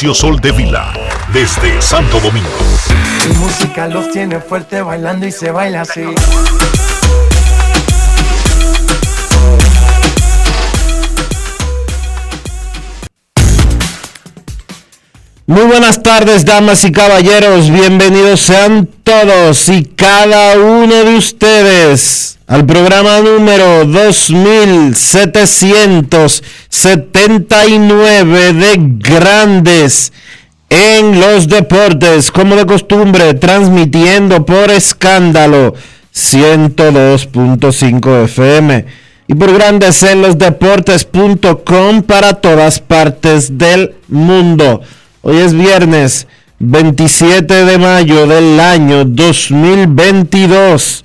Dionisio Soldevila, desde Santo Domingo. Mi música los tiene fuerte bailando y se baila así. Muy buenas tardes, damas y caballeros. Bienvenidos sean todos y cada uno de ustedes al programa número 2779 de Grandes en los Deportes, como de costumbre, transmitiendo por escándalo 102.5 FM y por Grandes en los Deportes.com para todas partes del mundo. Hoy es viernes 27 de mayo del año 2022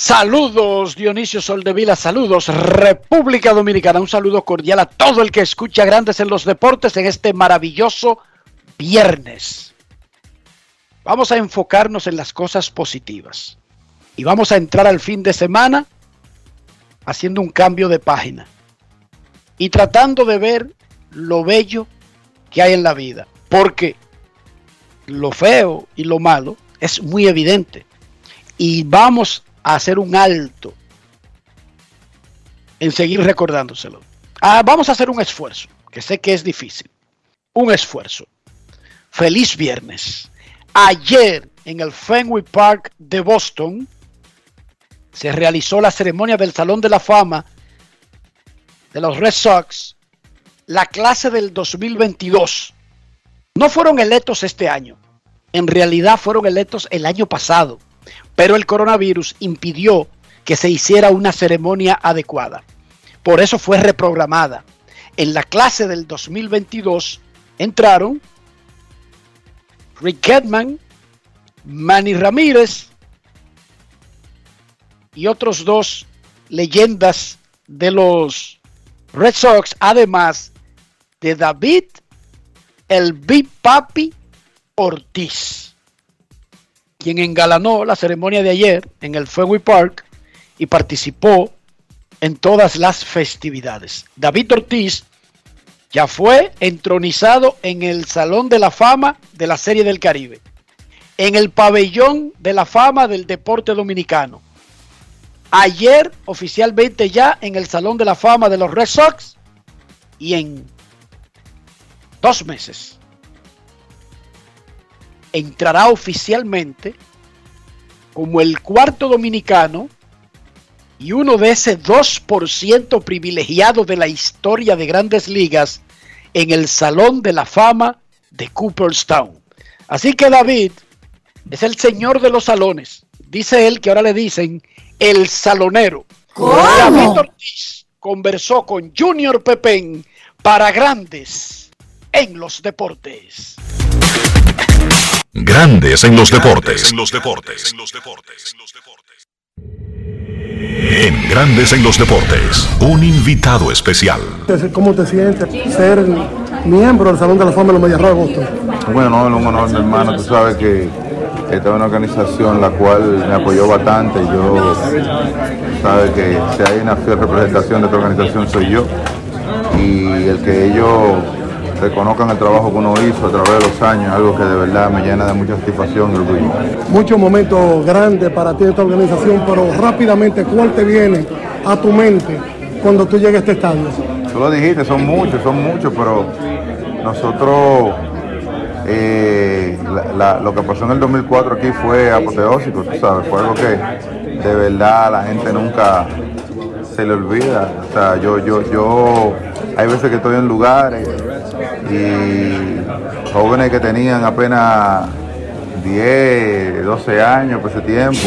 Saludos Dionisio Soldevila, saludos República Dominicana, un saludo cordial a todo el que escucha Grandes en los Deportes en este maravilloso viernes. Vamos a enfocarnos en las cosas positivas y vamos a entrar al fin de semana haciendo un cambio de página y tratando de ver lo bello que hay en la vida, porque lo feo y lo malo es muy evidente y vamos hacer un alto en seguir recordándoselo. Ah, vamos a hacer un esfuerzo, que sé que es difícil. Un esfuerzo. Feliz viernes. Ayer en el Fenway Park de Boston se realizó la ceremonia del Salón de la Fama de los Red Sox, la clase del 2022. No fueron electos este año. En realidad fueron electos el año pasado pero el coronavirus impidió que se hiciera una ceremonia adecuada. Por eso fue reprogramada. En la clase del 2022 entraron Rick Kedman, Manny Ramírez y otros dos leyendas de los Red Sox, además de David el Big Papi Ortiz quien engalanó la ceremonia de ayer en el Fenway Park y participó en todas las festividades. David Ortiz ya fue entronizado en el Salón de la Fama de la Serie del Caribe, en el Pabellón de la Fama del Deporte Dominicano. Ayer oficialmente ya en el Salón de la Fama de los Red Sox y en dos meses entrará oficialmente como el cuarto dominicano y uno de ese 2% privilegiado de la historia de grandes ligas en el Salón de la Fama de Cooperstown. Así que David es el señor de los salones. Dice él que ahora le dicen el salonero. David Ortiz conversó con Junior Pepén para grandes en los deportes. Grandes en los deportes. En los deportes. En Grandes en los deportes, un invitado especial. ¿Cómo te sientes ser miembro del Salón de la Fama de los Medias de Boston? Bueno, no, es un honor, mi hermano. Tú sabes que esta es una organización la cual me apoyó bastante. Yo, sabes que si hay una fiel representación de esta organización soy yo. Y el que ellos reconozcan el trabajo que uno hizo a través de los años, algo que de verdad me llena de mucha satisfacción y orgullo. Muchos momentos grandes para ti esta organización, pero rápidamente, ¿cuál te viene a tu mente cuando tú llegas a este estadio? Tú lo dijiste, son muchos, son muchos, pero nosotros, eh, lo que pasó en el 2004 aquí fue apoteósico, tú sabes, fue algo que de verdad la gente nunca se le olvida. O sea, yo, yo, yo, hay veces que estoy en lugares y jóvenes que tenían apenas 10, 12 años por ese tiempo,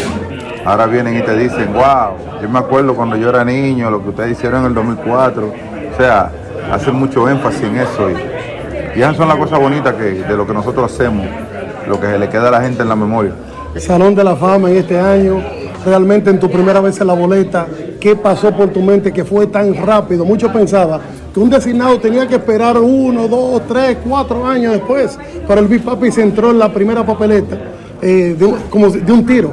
ahora vienen y te dicen, wow, yo me acuerdo cuando yo era niño, lo que ustedes hicieron en el 2004, o sea, hacen mucho énfasis en eso y, y esas son las cosas bonitas que, de lo que nosotros hacemos, lo que se le queda a la gente en la memoria. Salón de la Fama en este año, realmente en tu primera vez en la boleta, ¿qué pasó por tu mente que fue tan rápido? Muchos pensaban que un designado tenía que esperar uno, dos, tres, cuatro años después, pero el Big Papi se entró en la primera papeleta eh, de, como de un tiro.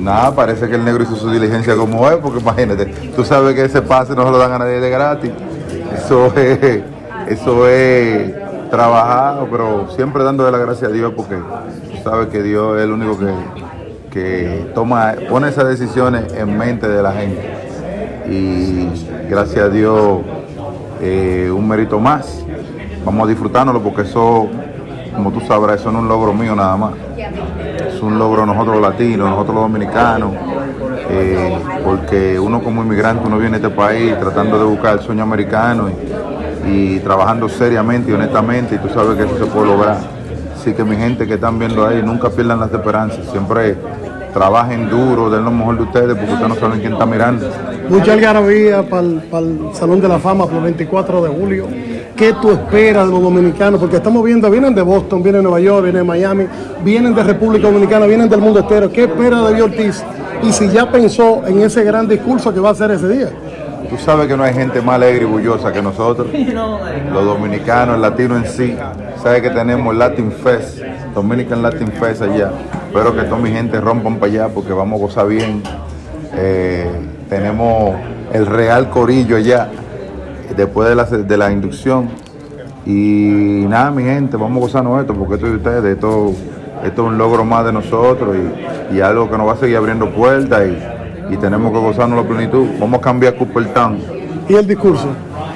Nada, parece que el negro hizo su diligencia como es, porque imagínate, tú sabes que ese pase no se lo dan a nadie de gratis. Eso es, eso es trabajado, pero siempre dándole la gracia a Dios, porque tú sabes que Dios es el único que, que toma, pone esas decisiones en mente de la gente. Y gracias a Dios, eh, un mérito más. Vamos a disfrutárnoslo porque eso, como tú sabrás, eso no es un logro mío nada más. Es un logro nosotros los latinos, nosotros los dominicanos, eh, porque uno como inmigrante, uno viene a este país tratando de buscar el sueño americano y, y trabajando seriamente y honestamente, y tú sabes que eso se puede lograr. Así que mi gente que están viendo ahí, nunca pierdan las esperanzas, siempre trabajen duro, den lo mejor de ustedes, porque ustedes no saben quién está mirando. Mucha algarabía para el, Salón de la Fama por el 24 de julio. ¿Qué tú esperas de los dominicanos? Porque estamos viendo, vienen de Boston, vienen de Nueva York, vienen de Miami, vienen de República Dominicana, vienen del mundo entero. ¿Qué espera de Ortiz? Y si ya pensó en ese gran discurso que va a hacer ese día. Tú sabes que no hay gente más alegre y bullosa que nosotros, los dominicanos, el latino en sí. Sabes que tenemos el Latin Fest, Dominican Latin Fest allá. Espero que toda mi gente rompan para allá porque vamos a gozar bien. Eh, tenemos el Real Corillo allá, después de la, de la inducción. Y nada, mi gente, vamos a gozarnos esto porque esto de ustedes, esto, esto es un logro más de nosotros y, y algo que nos va a seguir abriendo puertas. Y, y tenemos que gozarnos la plenitud. Vamos a cambiar Cooperstown. ¿Y el discurso?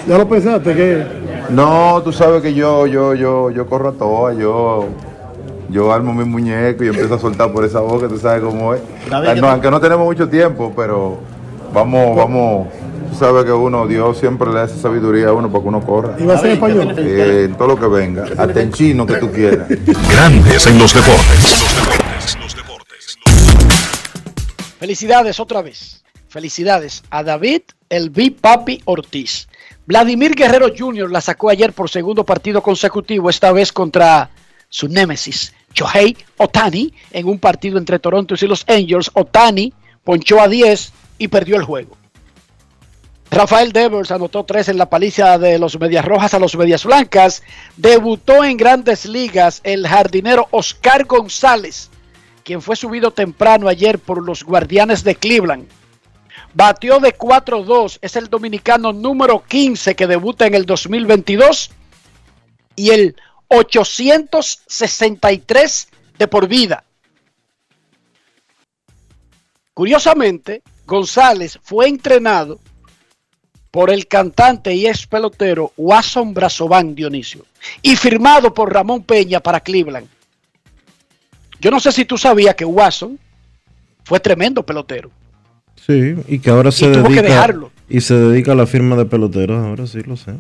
¿Ya lo pensaste? que No, tú sabes que yo, yo, yo, yo corro a todas, yo, yo armo mi muñeco y empiezo a soltar por esa boca, tú sabes cómo es. No, aunque no tenemos mucho tiempo, pero vamos, vamos. Tú sabes que uno, Dios siempre le da esa sabiduría a uno para que uno corra. ¿Y va a ser español? Eh, en todo lo que venga, hasta en chino que tú quieras. Grandes en los deportes. Felicidades otra vez. Felicidades a David El Big Papi Ortiz. Vladimir Guerrero Jr. la sacó ayer por segundo partido consecutivo, esta vez contra su némesis, Shohei Otani, en un partido entre Toronto y los Angels. Otani ponchó a 10 y perdió el juego. Rafael Devers anotó 3 en la paliza de los Medias Rojas a los Medias Blancas. Debutó en grandes ligas el jardinero Oscar González quien fue subido temprano ayer por los Guardianes de Cleveland. Batió de 4-2, es el dominicano número 15 que debuta en el 2022 y el 863 de por vida. Curiosamente, González fue entrenado por el cantante y ex pelotero Wasson Brazovan Dionisio y firmado por Ramón Peña para Cleveland. Yo no sé si tú sabías que Watson fue tremendo pelotero. Sí, y que ahora se dedica y se dedica a la firma de peloteros, ahora sí lo sé.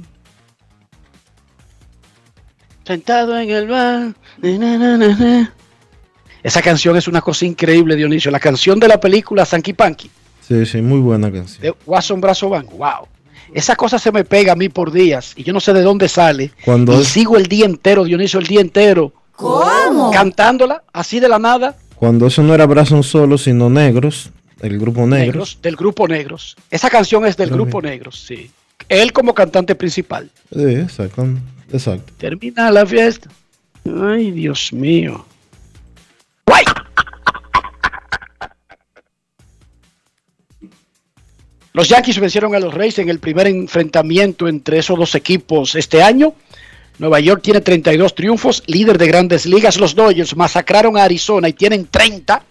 Sentado en el bar. Esa canción es una cosa increíble, Dionisio. La canción de la película Sanky Panky. Sí, sí, muy buena canción. De Watson Brazo Banco. Wow. Esa cosa se me pega a mí por días y yo no sé de dónde sale. Cuando y sigo el día entero, Dionisio, el día entero ¿Cómo? Cantándola, así de la nada. Cuando eso no era Brazos Solo, sino Negros, el grupo Negros. Negros, del grupo Negros. Esa canción es del grupo Negros, sí. Él como cantante principal. Sí, exacto. Termina la fiesta. Ay, Dios mío. ¡Guay! Los Yankees vencieron a los Reyes en el primer enfrentamiento entre esos dos equipos este año. Nueva York tiene 32 triunfos, líder de grandes ligas. Los Dodgers masacraron a Arizona y tienen 30.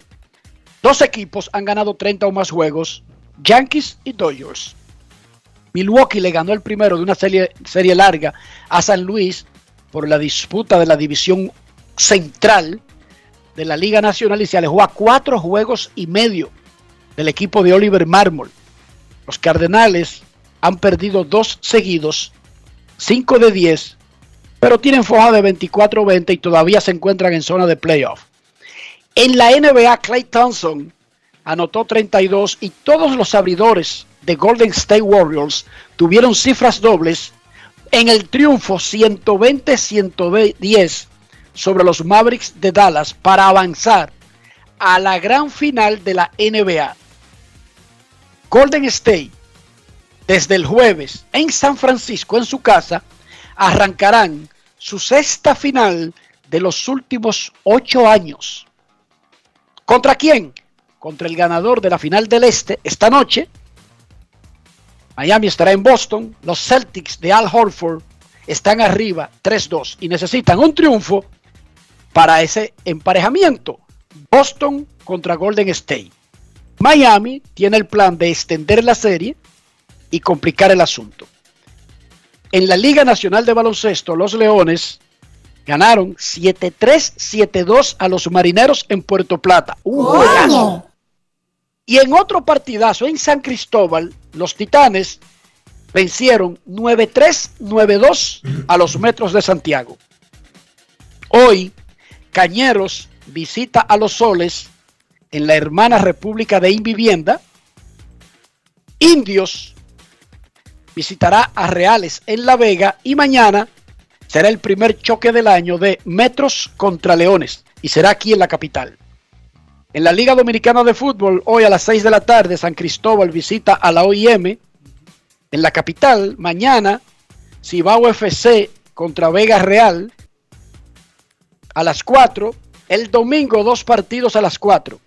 Dos equipos han ganado 30 o más juegos, Yankees y Dodgers. Milwaukee le ganó el primero de una serie, larga a San Luis por la disputa de la división central de la Liga Nacional y se alejó a cuatro juegos y medio del equipo de Oliver Marmol. Los Cardenales han perdido dos seguidos, 5 de 10, pero tienen foja de 24-20 y todavía se encuentran en zona de playoff. En la NBA, Clay Thompson anotó 32 y todos los abridores de Golden State Warriors tuvieron cifras dobles en el triunfo 120-110 sobre los Mavericks de Dallas para avanzar a la gran final de la NBA. Golden State, desde el jueves en San Francisco, en su casa, arrancarán su sexta final de los últimos ocho años. ¿Contra quién? Contra el ganador de la final del Este esta noche. Miami estará en Boston. Los Celtics de Al Horford están arriba 3-2 y necesitan un triunfo para ese emparejamiento. Boston contra Golden State. Miami tiene el plan de extender la serie y complicar el asunto. En la Liga Nacional de Baloncesto, los Leones ganaron 7-3, 7-2 a los Marineros en Puerto Plata. Un juegazo. Y en otro partidazo en San Cristóbal, los Titanes vencieron 9-3, 9-2 a los Metros de Santiago. Hoy, Cañeros visita a los Soles en la hermana República de Invivienda. Indios visitará a Reales en La Vega y mañana será el primer choque del año de Metros contra Leones y será aquí en la capital. En la Liga Dominicana de Fútbol, hoy a las 6 de la tarde, San Cristóbal visita a la OIM. En la capital, mañana, Cibao FC contra Vega Real a las 4. El domingo, dos partidos a las 4.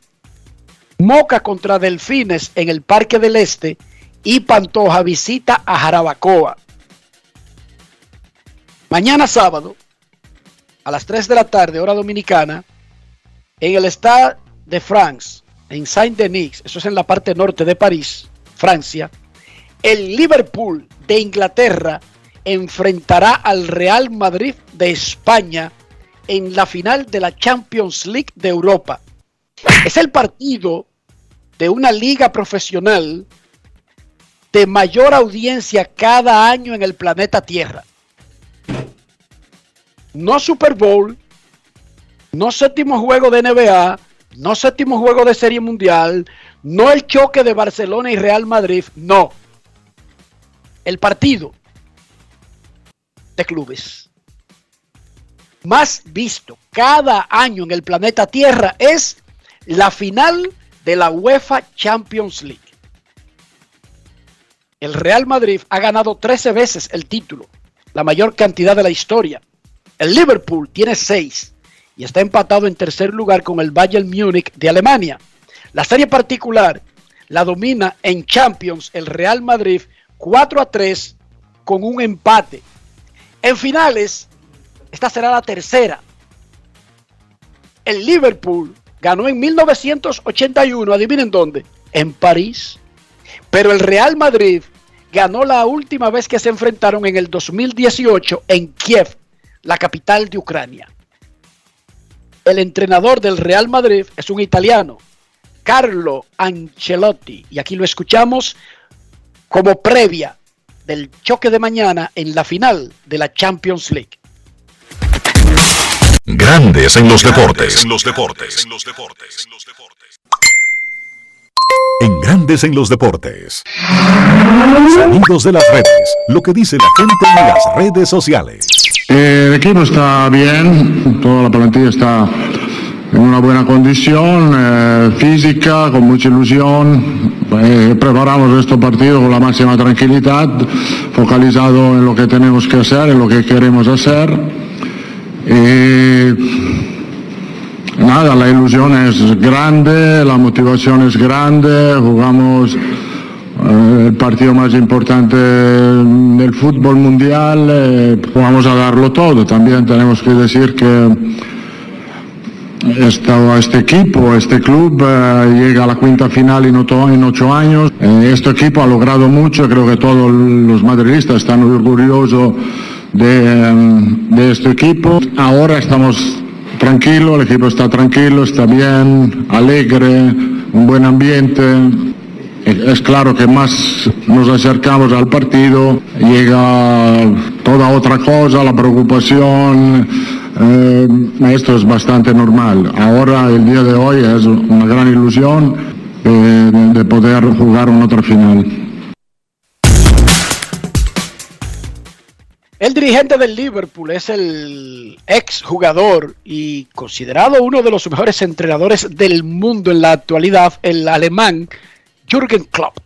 Moca contra Delfines en el Parque del Este y Pantoja visita a Jarabacoa. Mañana sábado, a las 3 de la tarde, hora dominicana, en el Stade de France, en Saint-Denis, eso es en la parte norte de París, Francia, el Liverpool de Inglaterra enfrentará al Real Madrid de España en la final de la Champions League de Europa. Es el partido de una liga profesional de mayor audiencia cada año en el planeta Tierra. No Super Bowl, no séptimo juego de NBA, no séptimo juego de Serie Mundial, no el choque de Barcelona y Real Madrid, no. El partido de clubes más visto cada año en el planeta Tierra es la final de la UEFA Champions League. El Real Madrid ha ganado 13 veces el título, la mayor cantidad de la historia. El Liverpool tiene 6 y está empatado en tercer lugar con el Bayern Múnich de Alemania. La serie particular la domina en Champions el Real Madrid 4 a 3 con un empate. En finales, esta será la tercera. El Liverpool ganó en 1981, adivinen dónde, en París. Pero el Real Madrid ganó la última vez que se enfrentaron en el 2018 en Kiev, la capital de Ucrania. El entrenador del Real Madrid es un italiano, Carlo Ancelotti, y aquí lo escuchamos como previa del choque de mañana en la final de la Champions League. Grandes en los deportes. En los deportes. En Grandes en los Deportes. Sonidos de las redes. Lo que dice la gente en las redes sociales. Eh, el equipo está bien, toda la plantilla está en una buena condición eh, física, con mucha ilusión. Eh, preparamos este partido con la máxima tranquilidad, focalizado en lo que tenemos que hacer, en lo que queremos hacer. Nada, la ilusión es grande, la motivación es grande, jugamos eh, el partido más importante del fútbol mundial, eh, vamos a darlo todo. También tenemos que decir que este equipo, este club eh, llega a la quinta final en ocho, años. este equipo ha logrado mucho, creo que todos los madridistas están orgullosos de, de este equipo. Ahora estamos tranquilos, el equipo está tranquilo, está bien, alegre, un buen ambiente. Es claro que más nos acercamos al partido, llega toda otra cosa, la preocupación, eh, esto es bastante normal. Ahora, el día de hoy, es una gran ilusión eh, de poder jugar una otra final. El dirigente del Liverpool es el ex jugador y considerado uno de los mejores entrenadores del mundo en la actualidad, el alemán Jürgen Klopp.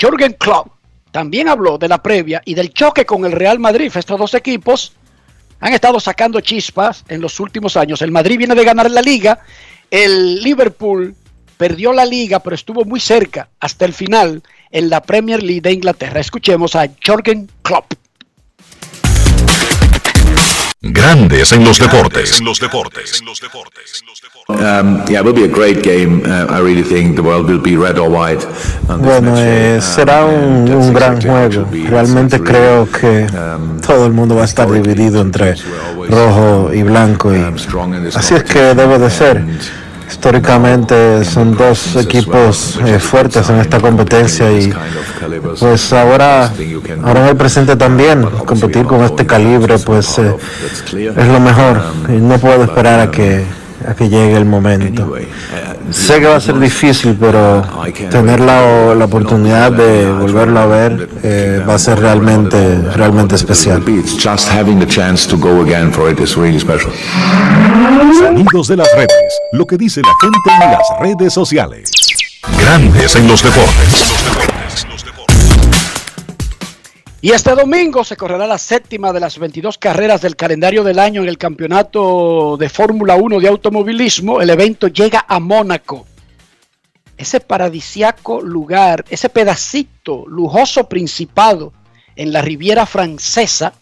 Jürgen Klopp también habló de la previa y del choque con el Real Madrid. Estos dos equipos han estado sacando chispas en los últimos años. El Madrid viene de ganar la liga, el Liverpool perdió la liga, pero estuvo muy cerca hasta el final en la Premier League de Inglaterra. Escuchemos a Jürgen Klopp. Grandes en los deportes. En los deportes. Bueno, será un, gran juego. Realmente creo que um, todo el mundo va a estar dividido entre rojo y blanco y así es que debe de ser. Históricamente son dos equipos eh, fuertes en esta competencia y pues ahora, ahora en el presente también competir con este calibre pues eh, es lo mejor y no puedo esperar a que a que llegue el momento. Sé que va a ser difícil, pero tener la, la oportunidad de volverlo a ver eh, va a ser realmente, realmente especial. Sonidos de las redes, lo que dice la gente en las redes sociales. Grandes en los deportes. Y este domingo se correrá la séptima de las 22 carreras del calendario del año en el campeonato de Fórmula 1 de automovilismo. El evento llega a Mónaco. Ese paradisiaco lugar, ese pedacito lujoso principado en la Riviera Francesa,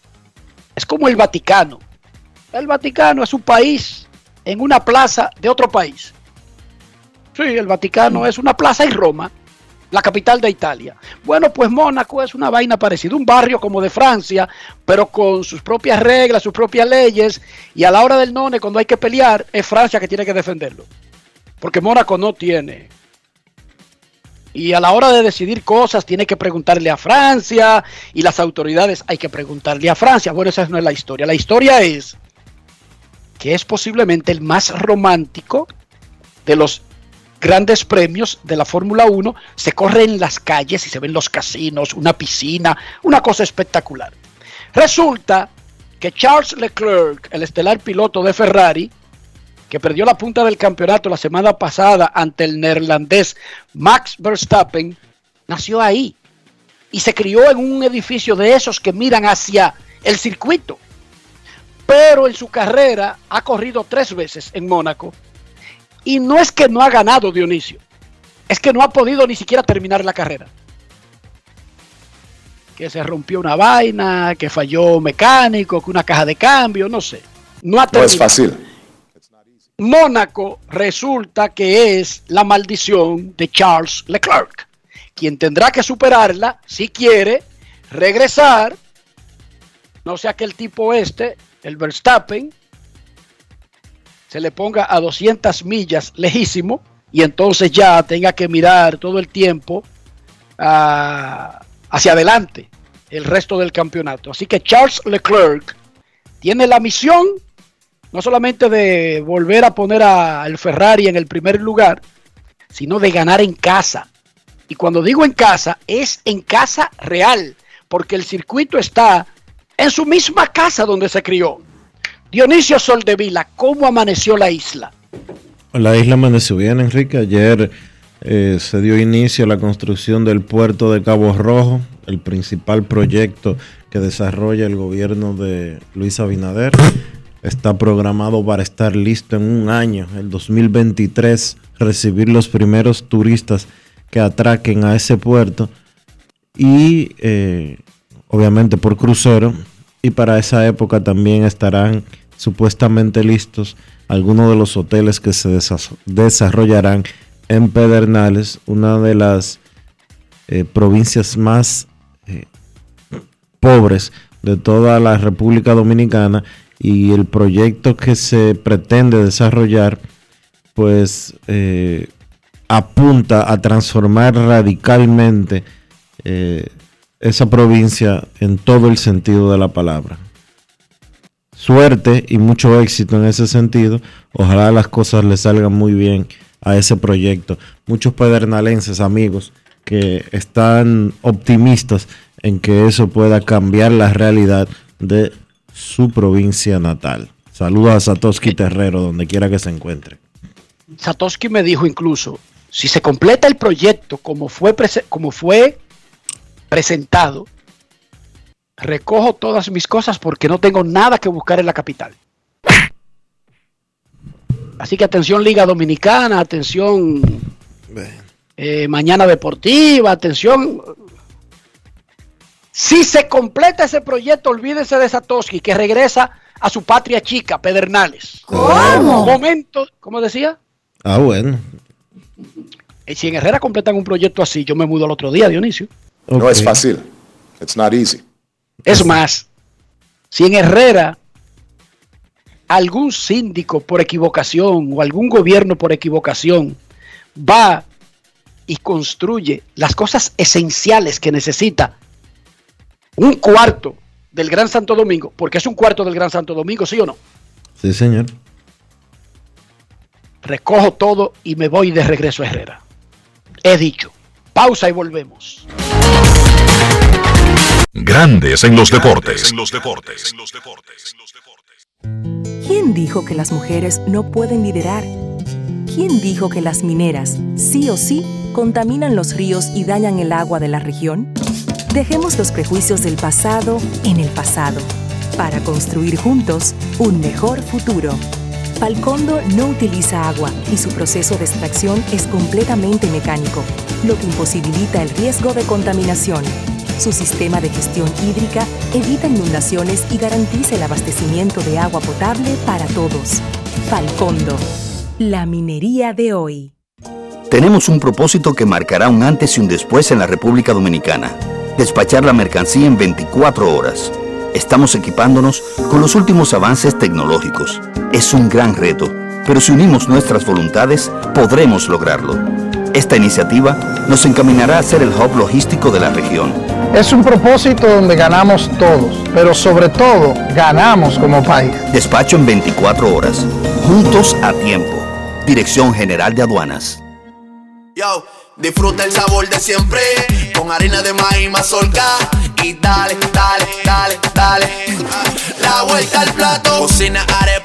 es como el Vaticano. El Vaticano es un país en una plaza de otro país. Sí, el Vaticano es una plaza en Roma la capital de Italia. Bueno, pues Mónaco es una vaina parecida, un barrio como de Francia, pero con sus propias reglas, sus propias leyes, y a la hora del none, cuando hay que pelear, es Francia que tiene que defenderlo. Porque Mónaco no tiene. Y a la hora de decidir cosas, tiene que preguntarle a Francia, y las autoridades hay que preguntarle a Francia. Bueno, esa no es la historia. La historia es que es posiblemente el más romántico de los grandes premios de la Fórmula 1, se corre en las calles y se ven los casinos, una piscina, una cosa espectacular. Resulta que Charles Leclerc, el estelar piloto de Ferrari, que perdió la punta del campeonato la semana pasada ante el neerlandés Max Verstappen, nació ahí y se crió en un edificio de esos que miran hacia el circuito. Pero en su carrera ha corrido tres veces en Mónaco y no es que no ha ganado Dionisio, es que no ha podido ni siquiera terminar la carrera. Que se rompió una vaina, que falló mecánico, que una caja de cambio, no sé. No, ha terminado. no es fácil. Mónaco resulta que es la maldición de Charles Leclerc, quien tendrá que superarla si quiere regresar, no sea que el tipo este, el Verstappen, se le ponga a 200 millas lejísimo y entonces ya tenga que mirar todo el tiempo ah, hacia adelante el resto del campeonato. Así que Charles Leclerc tiene la misión no solamente de volver a poner al Ferrari en el primer lugar, sino de ganar en casa. Y cuando digo en casa, es en casa real, porque el circuito está en su misma casa donde se crió. Dionisio Soldevila, ¿cómo amaneció la isla? La isla amaneció bien, Enrique. Ayer eh, se dio inicio a la construcción del puerto de Cabo Rojo, el principal proyecto que desarrolla el gobierno de Luis Abinader. Está programado para estar listo en un año, el 2023, recibir los primeros turistas que atraquen a ese puerto y eh, obviamente por crucero y para esa época también estarán supuestamente listos algunos de los hoteles que se desarrollarán en Pedernales, una de las eh, provincias más eh, pobres de toda la República Dominicana y el proyecto que se pretende desarrollar pues eh, apunta a transformar radicalmente esa provincia en todo el sentido de la palabra suerte y mucho éxito en ese sentido. Ojalá las cosas le salgan muy bien a ese proyecto. Muchos pedernalenses, amigos, que están optimistas en que eso pueda cambiar la realidad de su provincia natal. Saludos a Satoshi Terrero, donde quiera que se encuentre. Satoshi me dijo incluso, si se completa el proyecto como fue, como fue presentado, recojo todas mis cosas porque no tengo nada que buscar en la capital. Así que atención Liga Dominicana, atención eh, Mañana Deportiva, atención. Si se completa ese proyecto, olvídese de Satoshi, que regresa a su patria chica, Pedernales. ¿Cómo? Momento, ¿cómo decía? Ah, bueno. Y si en Herrera completan un proyecto así, yo me mudo al otro día, Dionisio. No es fácil. It's not easy. Es más, si en Herrera algún síndico por equivocación o algún gobierno por equivocación va y construye las cosas esenciales que necesita un cuarto del Gran Santo Domingo, porque es un cuarto del Gran Santo Domingo, ¿sí o no? Sí, señor. Recojo todo y me voy de regreso a Herrera. He dicho. Pausa y volvemos. Grandes en los deportes. ¿Quién dijo que las mujeres no pueden liderar? ¿Quién dijo que las mineras, sí o sí, contaminan los ríos y dañan el agua de la región? Dejemos los prejuicios del pasado en el pasado, para construir juntos un mejor futuro. Falcondo no utiliza agua y su proceso de extracción es completamente mecánico, lo que imposibilita el riesgo de contaminación su sistema de gestión hídrica evita inundaciones y garantiza el abastecimiento de agua potable para todos. Falcondo, la minería de hoy. Tenemos un propósito que marcará un antes y un después en la República Dominicana. Despachar la mercancía en 24 horas. Estamos equipándonos con los últimos avances tecnológicos. Es un gran reto, pero si unimos nuestras voluntades, podremos lograrlo. Esta iniciativa nos encaminará a ser el hub logístico de la región es un propósito donde ganamos todos, pero sobre todo ganamos como país. Despacho en 24 horas, juntos a tiempo. Dirección General de Aduanas. Yo, disfruta el sabor de siempre, con harina de maíz mazorca y dale, dale, dale, dale. La vuelta al plato, cocina arepa,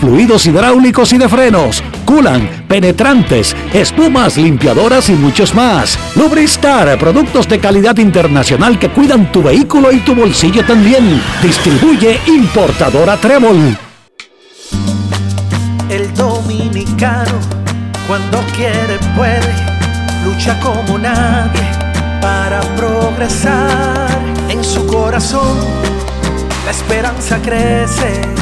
fluidos hidráulicos y de frenos, culan, penetrantes, espumas, limpiadoras y muchos más. Lubristar, productos de calidad internacional que cuidan tu vehículo y tu bolsillo también. Distribuye importadora Trébol. El dominicano, cuando quiere, puede, lucha como nadie para progresar. En su corazón, la esperanza crece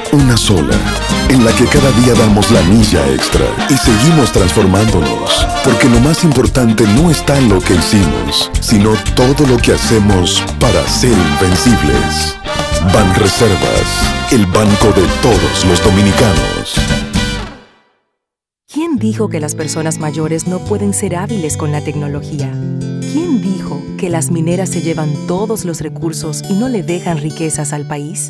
una sola, en la que cada día damos la milla extra y seguimos transformándonos, porque lo más importante no está en lo que hicimos, sino todo lo que hacemos para ser invencibles. Ban Reservas, el banco de todos los dominicanos. ¿Quién dijo que las personas mayores no pueden ser hábiles con la tecnología? ¿Quién dijo que las mineras se llevan todos los recursos y no le dejan riquezas al país?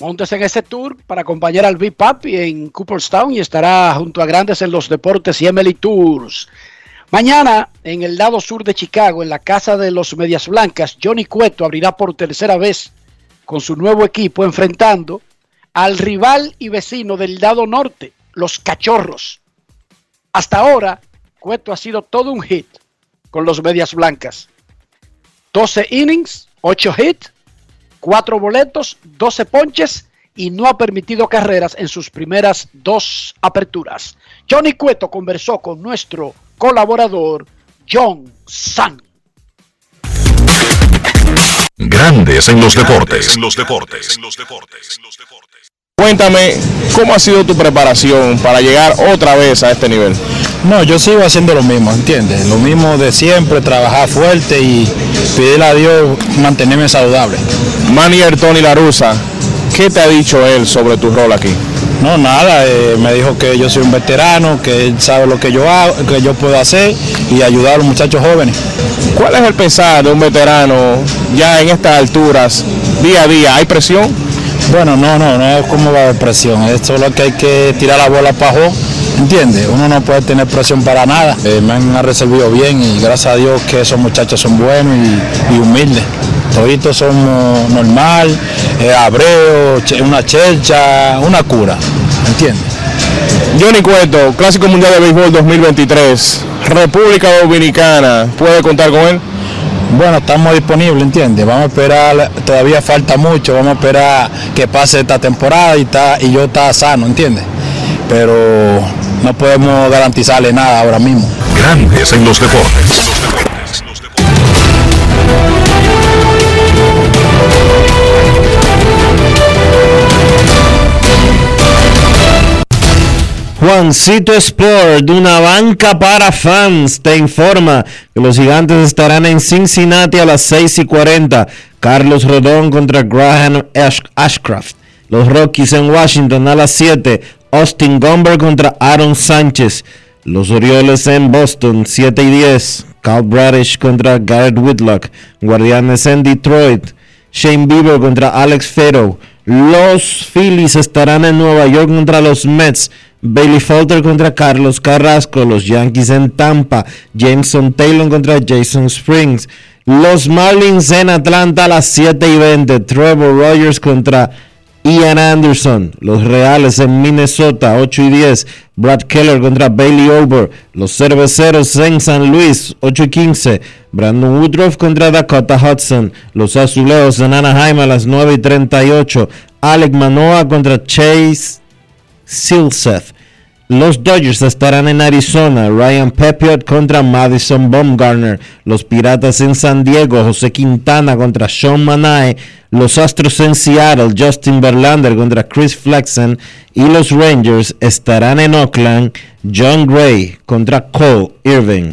Montes en ese tour para acompañar al Papi en Cooperstown y estará junto a Grandes en los Deportes y Emily Tours. Mañana, en el lado sur de Chicago, en la casa de los Medias Blancas, Johnny Cueto abrirá por tercera vez con su nuevo equipo enfrentando al rival y vecino del lado norte, los Cachorros. Hasta ahora, Cueto ha sido todo un hit con los Medias Blancas. 12 innings, 8 hits, 4 boletos, 12 ponches y no ha permitido carreras en sus primeras dos aperturas. Johnny Cueto conversó con nuestro colaborador John San. Grandes en los deportes. En los deportes. Cuéntame, ¿cómo ha sido tu preparación para llegar otra vez a este nivel? No, yo sigo haciendo lo mismo, ¿entiendes? Lo mismo de siempre, trabajar fuerte y pedirle a Dios mantenerme saludable. Manier Tony Larusa, ¿qué te ha dicho él sobre tu rol aquí? No, nada, eh, me dijo que yo soy un veterano, que él sabe lo que yo hago, que yo puedo hacer y ayudar a los muchachos jóvenes. ¿Cuál es el pesar de un veterano ya en estas alturas, día a día? ¿Hay presión? Bueno, no, no, no es como va a haber presión, es solo que hay que tirar la bola para abajo, ¿entiendes? Uno no puede tener presión para nada. Eh, me han recibido bien y gracias a Dios que esos muchachos son buenos y, humildes. Toditos somos normal, eh, una chelcha, una cura, ¿entiendes? Johnny Cueto, Clásico Mundial de Béisbol 2023. República Dominicana, ¿puede contar con él? Bueno, estamos disponibles, ¿entiendes? Vamos a esperar, todavía falta mucho, vamos a esperar que pase esta temporada y, está, y yo está sano, ¿entiendes? Pero no podemos garantizarle nada ahora mismo. Grandes en los deportes. Juancito Sport, una banca para fans, te informa que los gigantes estarán en Cincinnati a las 6 y 40. Carlos Rodón contra Graham Ash- Ashcraft. Los Rockies en Washington a las 7. Austin Gomber contra Aaron Sánchez. Los Orioles en Boston 7 y 10. Cal Bradish contra Garrett Whitlock. Guardianes en Detroit. Shane Bieber contra Alex Fero. Los Phillies estarán en Nueva York contra los Mets. Bailey Falter contra Carlos Carrasco. Los Yankees en Tampa. Jameson Taylor contra Jason Springs. Los Marlins en Atlanta a las 7 y 20. Trevor Rogers contra Ian Anderson. Los Reales en Minnesota 8 y 10. Brad Keller contra Bailey Over. Los Cerveceros en San Luis 8 y 15. Brandon Woodruff contra Dakota Hudson. Los Azulejos en Anaheim a las 9 y 38. Alec Manoa contra Chase Silseth. Los Dodgers estarán en Arizona. Ryan Pepiot contra Madison Baumgartner. Los Piratas en San Diego. José Quintana contra Sean Manae. Los Astros en Seattle. Justin Verlander contra Chris Flexen. Y los Rangers estarán en Oakland. John Gray contra Cole Irving.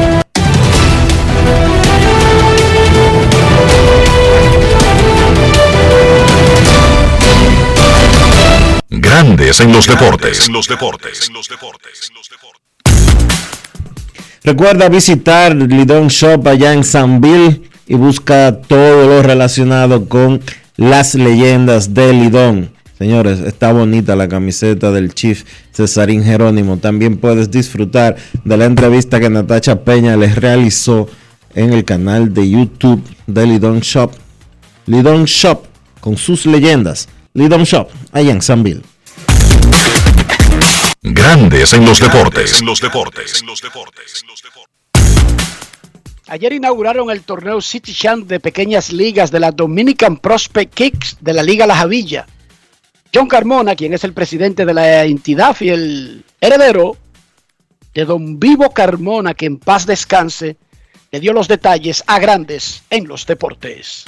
Grandes en los deportes. En los deportes. Recuerda visitar Lidon Shop allá en Sanville y busca todo lo relacionado con las leyendas de Lidón. Señores, está bonita la camiseta del Chief Cesarín Jerónimo. También puedes disfrutar de la entrevista que Natacha Peña les realizó en el canal de YouTube de Lidón Shop. Lidón Shop con sus leyendas. Lidón Shop, allá en Sanville. Grandes en los deportes. En los deportes. Ayer inauguraron el torneo City Champ de pequeñas ligas de la Dominican Prospect Kicks de la Liga La Javilla. John Carmona, quien es el presidente de la entidad y el heredero de don Vivo Carmona, que en paz descanse, le dio los detalles a grandes en los deportes.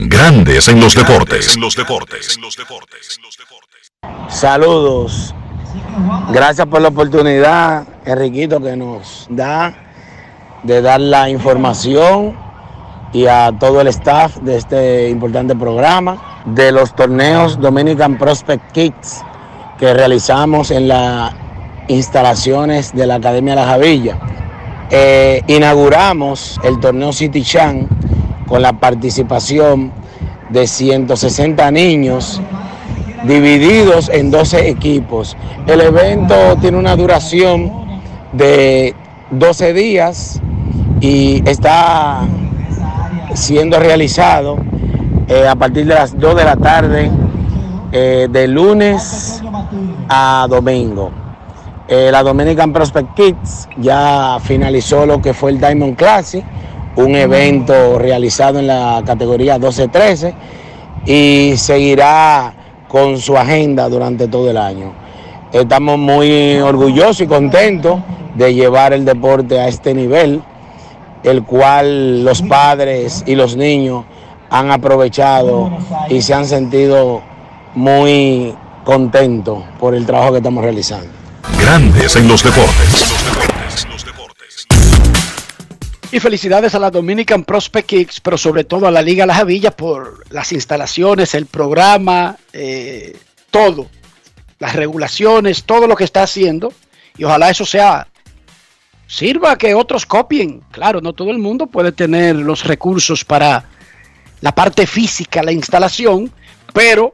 Grandes en los deportes. En los deportes. Saludos. Gracias por la oportunidad, Enriquito, que nos da de dar la información y a todo el staff de este importante programa de los torneos Dominican Prospect Kicks que realizamos en las instalaciones de la Academia La Javilla. Eh, inauguramos el torneo City Chan con la participación de 160 niños divididos en 12 equipos. El evento tiene una duración de 12 días y está siendo realizado eh, a partir de las 2 de la tarde eh, de lunes a domingo. Eh, la Dominican Prospect Kids ya finalizó lo que fue el Diamond Classic, un evento realizado en la categoría 12-13 y seguirá con su agenda durante todo el año. Estamos muy orgullosos y contentos de llevar el deporte a este nivel, el cual los padres y los niños han aprovechado y se han sentido muy contentos por el trabajo que estamos realizando. Grandes en los deportes. Y felicidades a la Dominican Prospect Kicks, pero sobre todo a la Liga Las Avillas por las instalaciones, el programa, eh, todo, las regulaciones, todo lo que está haciendo. Y ojalá eso sea, sirva que otros copien. Claro, no todo el mundo puede tener los recursos para la parte física, la instalación, pero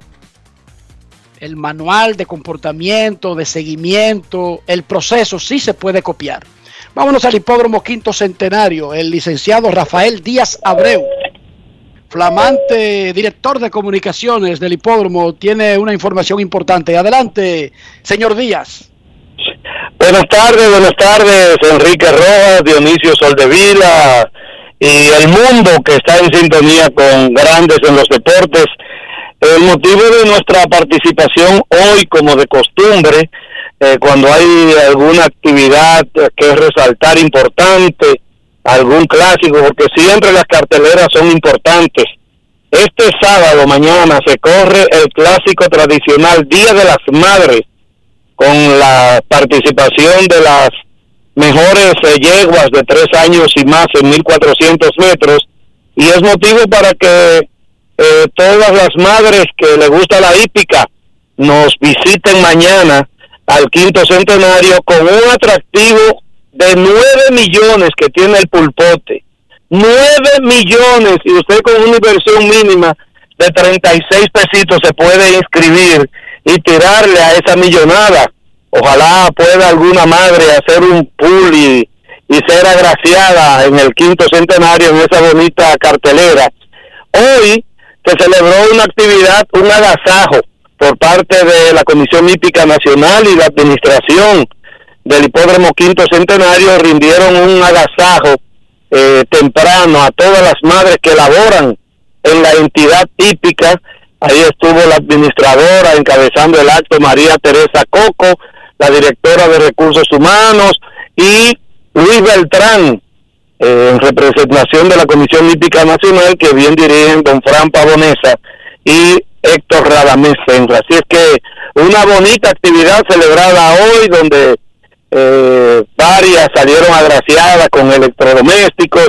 el manual de comportamiento, de seguimiento, el proceso sí se puede copiar. Vámonos al hipódromo quinto centenario. El licenciado Rafael Díaz Abreu, flamante director de comunicaciones del hipódromo, tiene una información importante. Adelante, señor Díaz. Buenas tardes, buenas tardes, Enrique Rojas, Dionisio Soldevila y el mundo que está en sintonía con grandes en los deportes. El motivo de nuestra participación hoy, como de costumbre, eh, cuando hay alguna actividad que resaltar importante, algún clásico, porque siempre las carteleras son importantes. Este sábado, mañana, se corre el clásico tradicional Día de las Madres, con la participación de las mejores yeguas de tres años y más en 1400 metros, y es motivo para que eh, todas las madres que le gusta la hípica nos visiten mañana al quinto centenario con un atractivo de 9 millones que tiene el pulpote. 9 millones y usted con una inversión mínima de 36 pesitos se puede inscribir y tirarle a esa millonada. Ojalá pueda alguna madre hacer un pool y, y ser agraciada en el quinto centenario en esa bonita cartelera. Hoy se celebró una actividad, un agasajo por parte de la Comisión Hípica Nacional y la Administración del Hipódromo Quinto Centenario rindieron un agasajo eh, temprano a todas las madres que laboran en la entidad hípica. Ahí estuvo la administradora encabezando el acto, María Teresa Coco, la directora de Recursos Humanos y Luis Beltrán, eh, en representación de la Comisión Hípica Nacional, que bien dirigen don Fran Pavonesa y Héctor Radamés Senra. Así es que una bonita actividad celebrada hoy donde eh, varias salieron agraciadas con electrodomésticos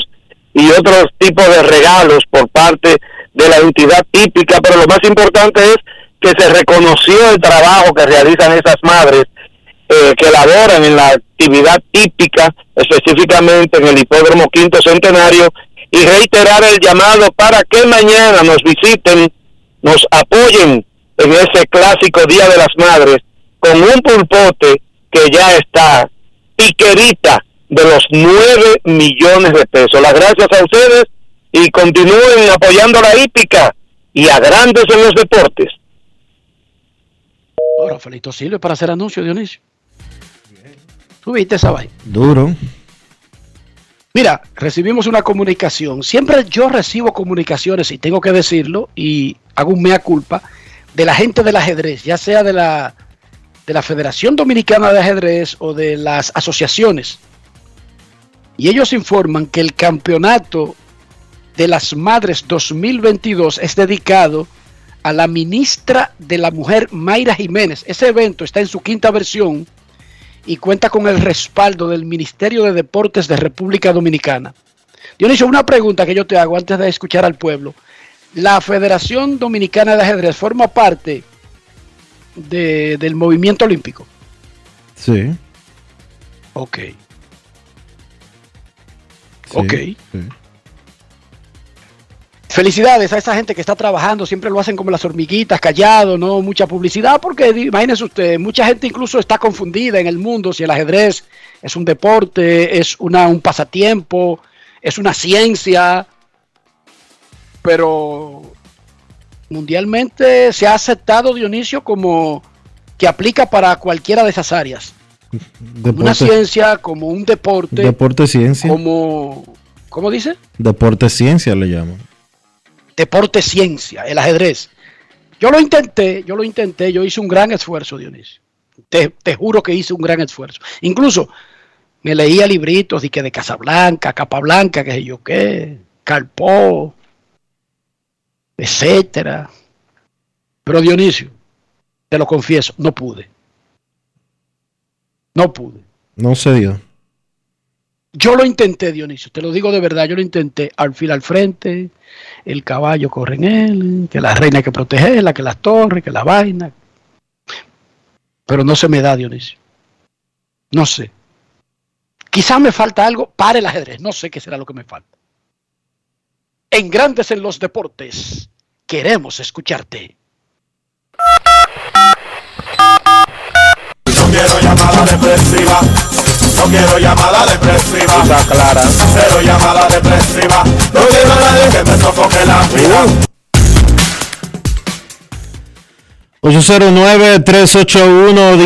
y otros tipos de regalos por parte de la entidad típica, pero lo más importante es que se reconoció el trabajo que realizan esas madres eh, que laboran en la actividad típica, específicamente en el hipódromo quinto centenario, y reiterar el llamado para que mañana nos visiten nos apoyen en ese clásico Día de las Madres con un pulpote que ya está piquerita de los 9 millones de pesos. Las gracias a ustedes y continúen apoyando la hípica y a grandes en los deportes. Ahora, Felito Silva para hacer anuncio, Dionisio. ¿Tú viste esa vaina? Duro. Mira, recibimos una comunicación. Siempre yo recibo comunicaciones, y tengo que decirlo, y hago un mea culpa, de la gente del ajedrez, ya sea de la, de la Federación Dominicana de Ajedrez o de las asociaciones. Y ellos informan que el campeonato de las Madres 2022 es dedicado a la ministra de la Mujer Mayra Jiménez. Ese evento está en su quinta versión y cuenta con el respaldo del Ministerio de Deportes de República Dominicana. Dionisio, una pregunta que yo te hago antes de escuchar al pueblo. ¿La Federación Dominicana de Ajedrez forma parte de, del movimiento olímpico? Sí. Ok. ok. Felicidades a esa gente que está trabajando, siempre lo hacen como las hormiguitas, callado, no mucha publicidad, porque imagínense usted, mucha gente incluso está confundida en el mundo si el ajedrez es un deporte, es una, un pasatiempo, es una ciencia, pero mundialmente se ha aceptado Dionisio como que aplica para cualquiera de esas áreas. Una ciencia, como un deporte. Deporte ciencia. Como, ¿cómo dice? Deporte ciencia le llaman deporte ciencia, el ajedrez. Yo lo intenté, yo lo intenté, yo hice un gran esfuerzo, Dionisio. Te, te juro que hice un gran esfuerzo. Incluso me leía libritos de que de Casablanca, Capablanca, qué sé yo qué, Calpó, etcétera. Pero Dionisio, te lo confieso, no pude. No pude. No se dio. Yo lo intenté, Dionisio, te lo digo de verdad, yo lo intenté. Alfil al frente, el caballo corre en él, que la reina hay que protegerla, que las torres, que la vaina. Pero no se me da, Dionisio. No sé. Quizás me falta algo para el ajedrez, no sé qué será lo que me falta. En Grandes en los Deportes, queremos escucharte. No quiero llamada depresiva. Está clara. Cero llamada depresiva. No quiero a nadie que me sofoque la vida.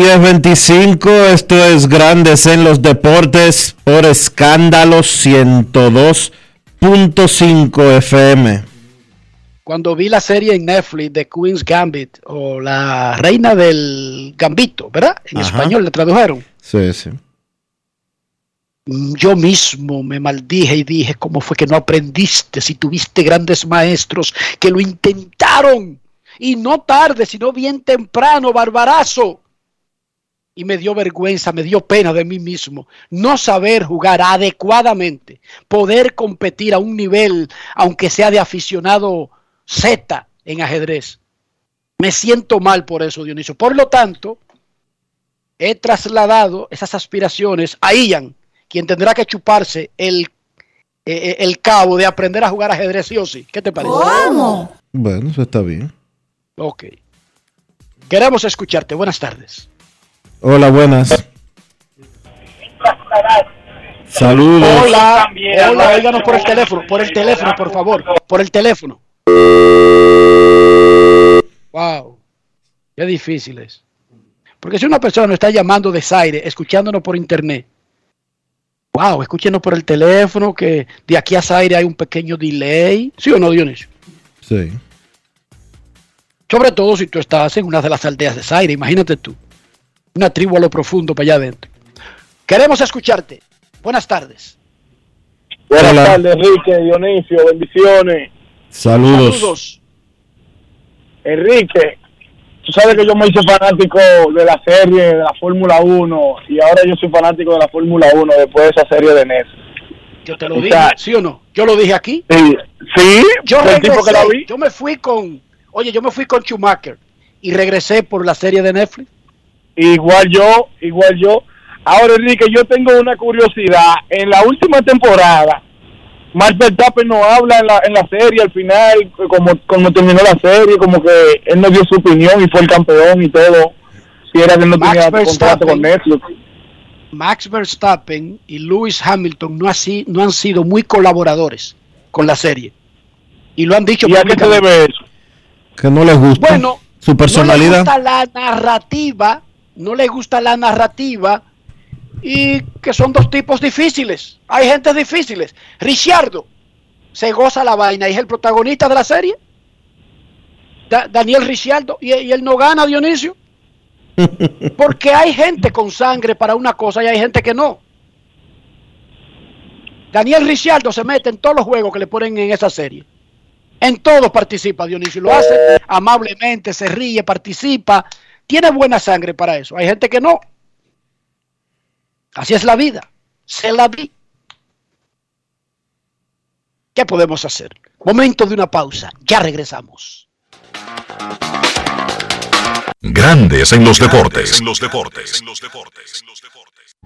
809-381-1025. Esto es Grandes en los Deportes por escándalo 102.5 FM. Cuando vi la serie en Netflix de Queen's Gambit o la reina del Gambito, ¿verdad? En Ajá. español le tradujeron. Sí, sí. Yo mismo me maldije y dije, ¿cómo fue que no aprendiste si tuviste grandes maestros que lo intentaron? Y no tarde, sino bien temprano, barbarazo. Y me dio vergüenza, me dio pena de mí mismo. No saber jugar adecuadamente, poder competir a un nivel, aunque sea de aficionado Z en ajedrez. Me siento mal por eso, Dionisio. Por lo tanto, he trasladado esas aspiraciones a Ian, quien tendrá que chuparse el, eh, el cabo de aprender a jugar ajedrez sí o sí. ¿Qué te parece? Bueno, eso está bien. Ok. Queremos escucharte. Buenas tardes. Hola, buenas. Saludos. Hola, hola, por el teléfono, por el teléfono, por favor, por el teléfono. Wow, qué difícil es. Porque si una persona nos está llamando de Zaire, escuchándonos por internet, wow, escúchenos por el teléfono, que de aquí a Zaire hay un pequeño delay. ¿Sí o no, Dionisio? Sí. Sobre todo si tú estás en una de las aldeas de Zaire, imagínate tú. Una tribu a lo profundo para allá adentro. Queremos escucharte. Buenas tardes. Buenas Hola. tardes, Enrique, Dionisio, bendiciones. Saludos. Enrique, tú sabes que yo me hice fanático de la serie de la Fórmula 1 y ahora yo soy fanático de la Fórmula 1 después de esa serie de NES. Yo te lo O dije, sea, ¿sí o no? Yo lo dije aquí. Sí, sí, Yo que la vi. yo me fui con, oye, yo me fui con Schumacher y regresé por la serie de Netflix. Igual yo, igual yo. Ahora, Enrique, yo tengo una curiosidad. En la última temporada, Max Verstappen no habla en la, en la serie al final, como, como terminó la serie, como que él no dio su opinión y fue el campeón y todo. Si era que él no Max tenía contrato con. Netflix. Max Verstappen y Lewis Hamilton no, así, no han sido muy colaboradores con la serie. Y lo han dicho ¿Y a qué se debe eso? Que no les gusta Bueno, su No le personalidad. gusta la narrativa, no le gusta la narrativa y que son dos tipos difíciles. Hay gente difíciles. Ricciardo se goza la vaina y es el protagonista de la serie. Da- Daniel Ricciardo y, y él no gana, Dionisio. Porque hay gente con sangre para una cosa y hay gente que no. Daniel Ricciardo se mete en todos los juegos que le ponen en esa serie. En todos participa Dionisio. Lo hace amablemente, se ríe, participa. Tiene buena sangre para eso. Hay gente que no. Así es la vida. Se la vi. ¿Qué podemos hacer? Momento de una pausa. Ya regresamos. Grandes en los deportes. En los deportes.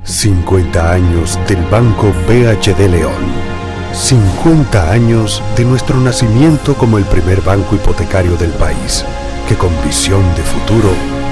50 años del Banco BHD León. 50 años de nuestro nacimiento como el primer banco hipotecario del país, que con visión de futuro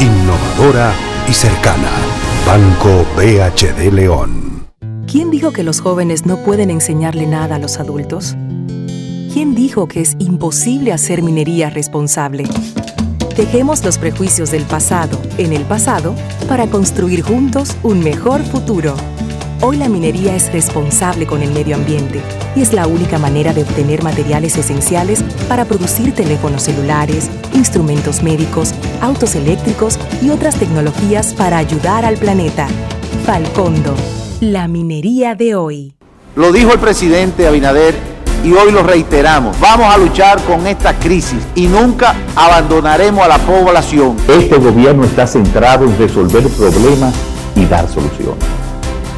innovadora y cercana. Banco BHD León. ¿Quién dijo que los jóvenes no pueden enseñarle nada a los adultos? ¿Quién dijo que es imposible hacer minería responsable? Dejemos los prejuicios del pasado en el pasado para construir juntos un mejor futuro. Hoy la minería es responsable con el medio ambiente y es la única manera de obtener materiales esenciales para producir teléfonos celulares, instrumentos médicos, autos eléctricos y otras tecnologías para ayudar al planeta. Falcondo, la minería de hoy. Lo dijo el presidente Abinader y hoy lo reiteramos. Vamos a luchar con esta crisis y nunca abandonaremos a la población. Este gobierno está centrado en resolver problemas y dar soluciones.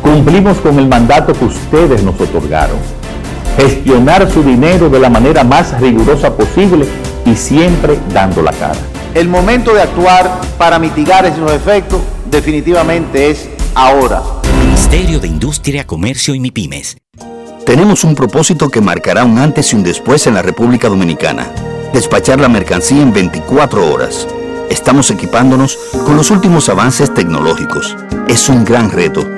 Cumplimos con el mandato que ustedes nos otorgaron. Gestionar su dinero de la manera más rigurosa posible y siempre dando la cara. El momento de actuar para mitigar esos efectos definitivamente es ahora. Ministerio de Industria, Comercio y MIPIMES. Tenemos un propósito que marcará un antes y un después en la República Dominicana. Despachar la mercancía en 24 horas. Estamos equipándonos con los últimos avances tecnológicos. Es un gran reto,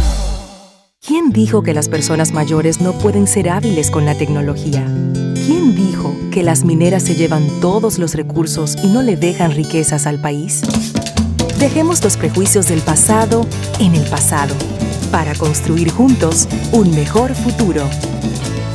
¿Quién dijo que las personas mayores no pueden ser hábiles con la tecnología? ¿Quién dijo que las mineras se llevan todos los recursos y no le dejan riquezas al país? Dejemos los prejuicios del pasado en el pasado para construir juntos un mejor futuro.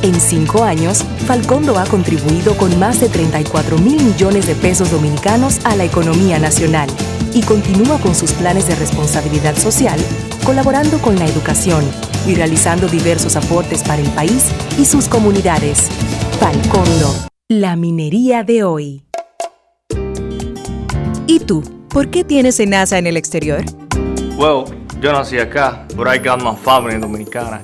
En cinco años, Falcondo ha contribuido con más de 34 mil millones de pesos dominicanos a la economía nacional y continúa con sus planes de responsabilidad social, colaborando con la educación y realizando diversos aportes para el país y sus comunidades. Falcondo, la minería de hoy. ¿Y tú? ¿Por qué tienes enaza en el exterior? Well, yo nací acá, I got my family dominicana.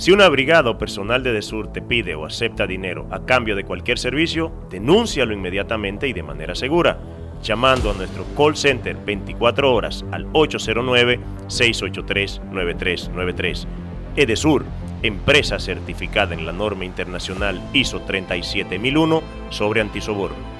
Si una brigada o personal de Edesur te pide o acepta dinero a cambio de cualquier servicio, denúncialo inmediatamente y de manera segura, llamando a nuestro call center 24 horas al 809-683-9393. Edesur, empresa certificada en la norma internacional ISO 37001 sobre antisoborno.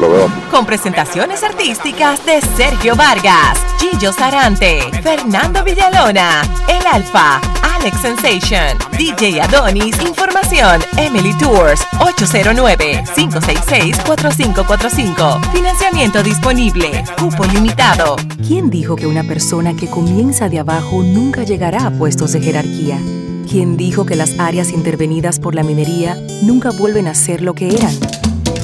Lo veo. Con presentaciones artísticas de Sergio Vargas, Gillo Sarante, Fernando Villalona, El Alfa, Alex Sensation, DJ Adonis, Información, Emily Tours, 809-566-4545. Financiamiento disponible, cupo limitado. ¿Quién dijo que una persona que comienza de abajo nunca llegará a puestos de jerarquía? ¿Quién dijo que las áreas intervenidas por la minería nunca vuelven a ser lo que eran?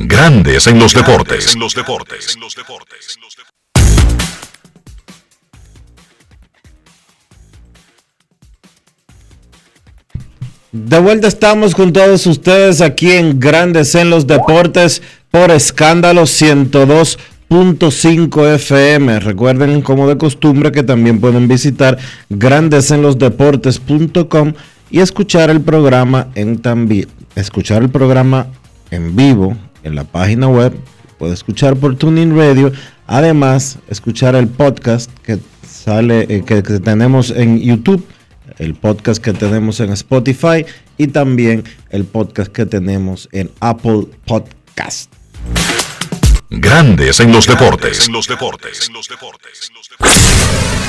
Grandes en los deportes. En los deportes. De vuelta estamos con todos ustedes aquí en Grandes en los Deportes por escándalo 102.5 FM. Recuerden como de costumbre que también pueden visitar grandesenlosdeportes.com y escuchar el programa en también escuchar el programa en vivo en la página web. Puede escuchar por Tuning Radio. Además, escuchar el podcast que sale eh, que, que tenemos en YouTube el podcast que tenemos en Spotify y también el podcast que tenemos en Apple Podcast. Grandes en los deportes. En los deportes.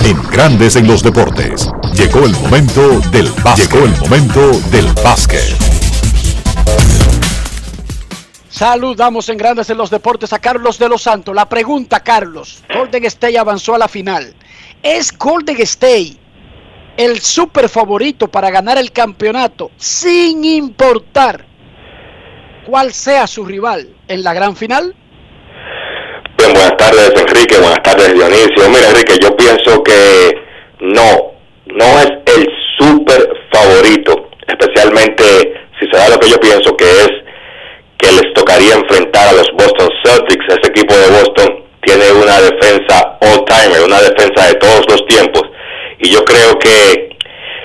En Grandes en los deportes. Llegó el momento del básquet. Llegó el momento del básquet. Saludamos en Grandes en los Deportes a Carlos de los Santos. La pregunta, Carlos. Golden State avanzó a la final. ¿Es Golden State el super favorito para ganar el campeonato sin importar cuál sea su rival en la gran final? Buenas tardes Enrique, buenas tardes Dionisio. Mira Enrique, yo pienso que no, no es el super favorito, especialmente si se da lo que yo pienso que es que les tocaría enfrentar a los Boston Celtics. Ese equipo de Boston tiene una defensa all timer, una defensa de todos los tiempos y yo creo que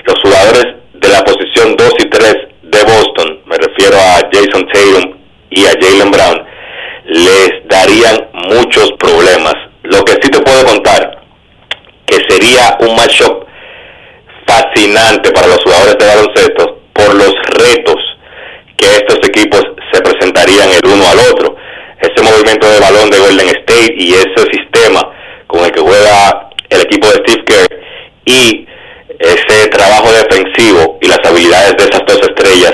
los jugadores de la posición 2 y 3 de Boston, me refiero a Jason Tatum y a Jalen Brown, les darían muchos problemas. Lo que sí te puedo contar, que sería un matchup fascinante para los jugadores de baloncesto por los retos que estos equipos se presentarían el uno al otro. Ese movimiento de balón de Golden State y ese sistema con el que juega el equipo de Steve Kerr y ese trabajo defensivo y las habilidades de esas dos estrellas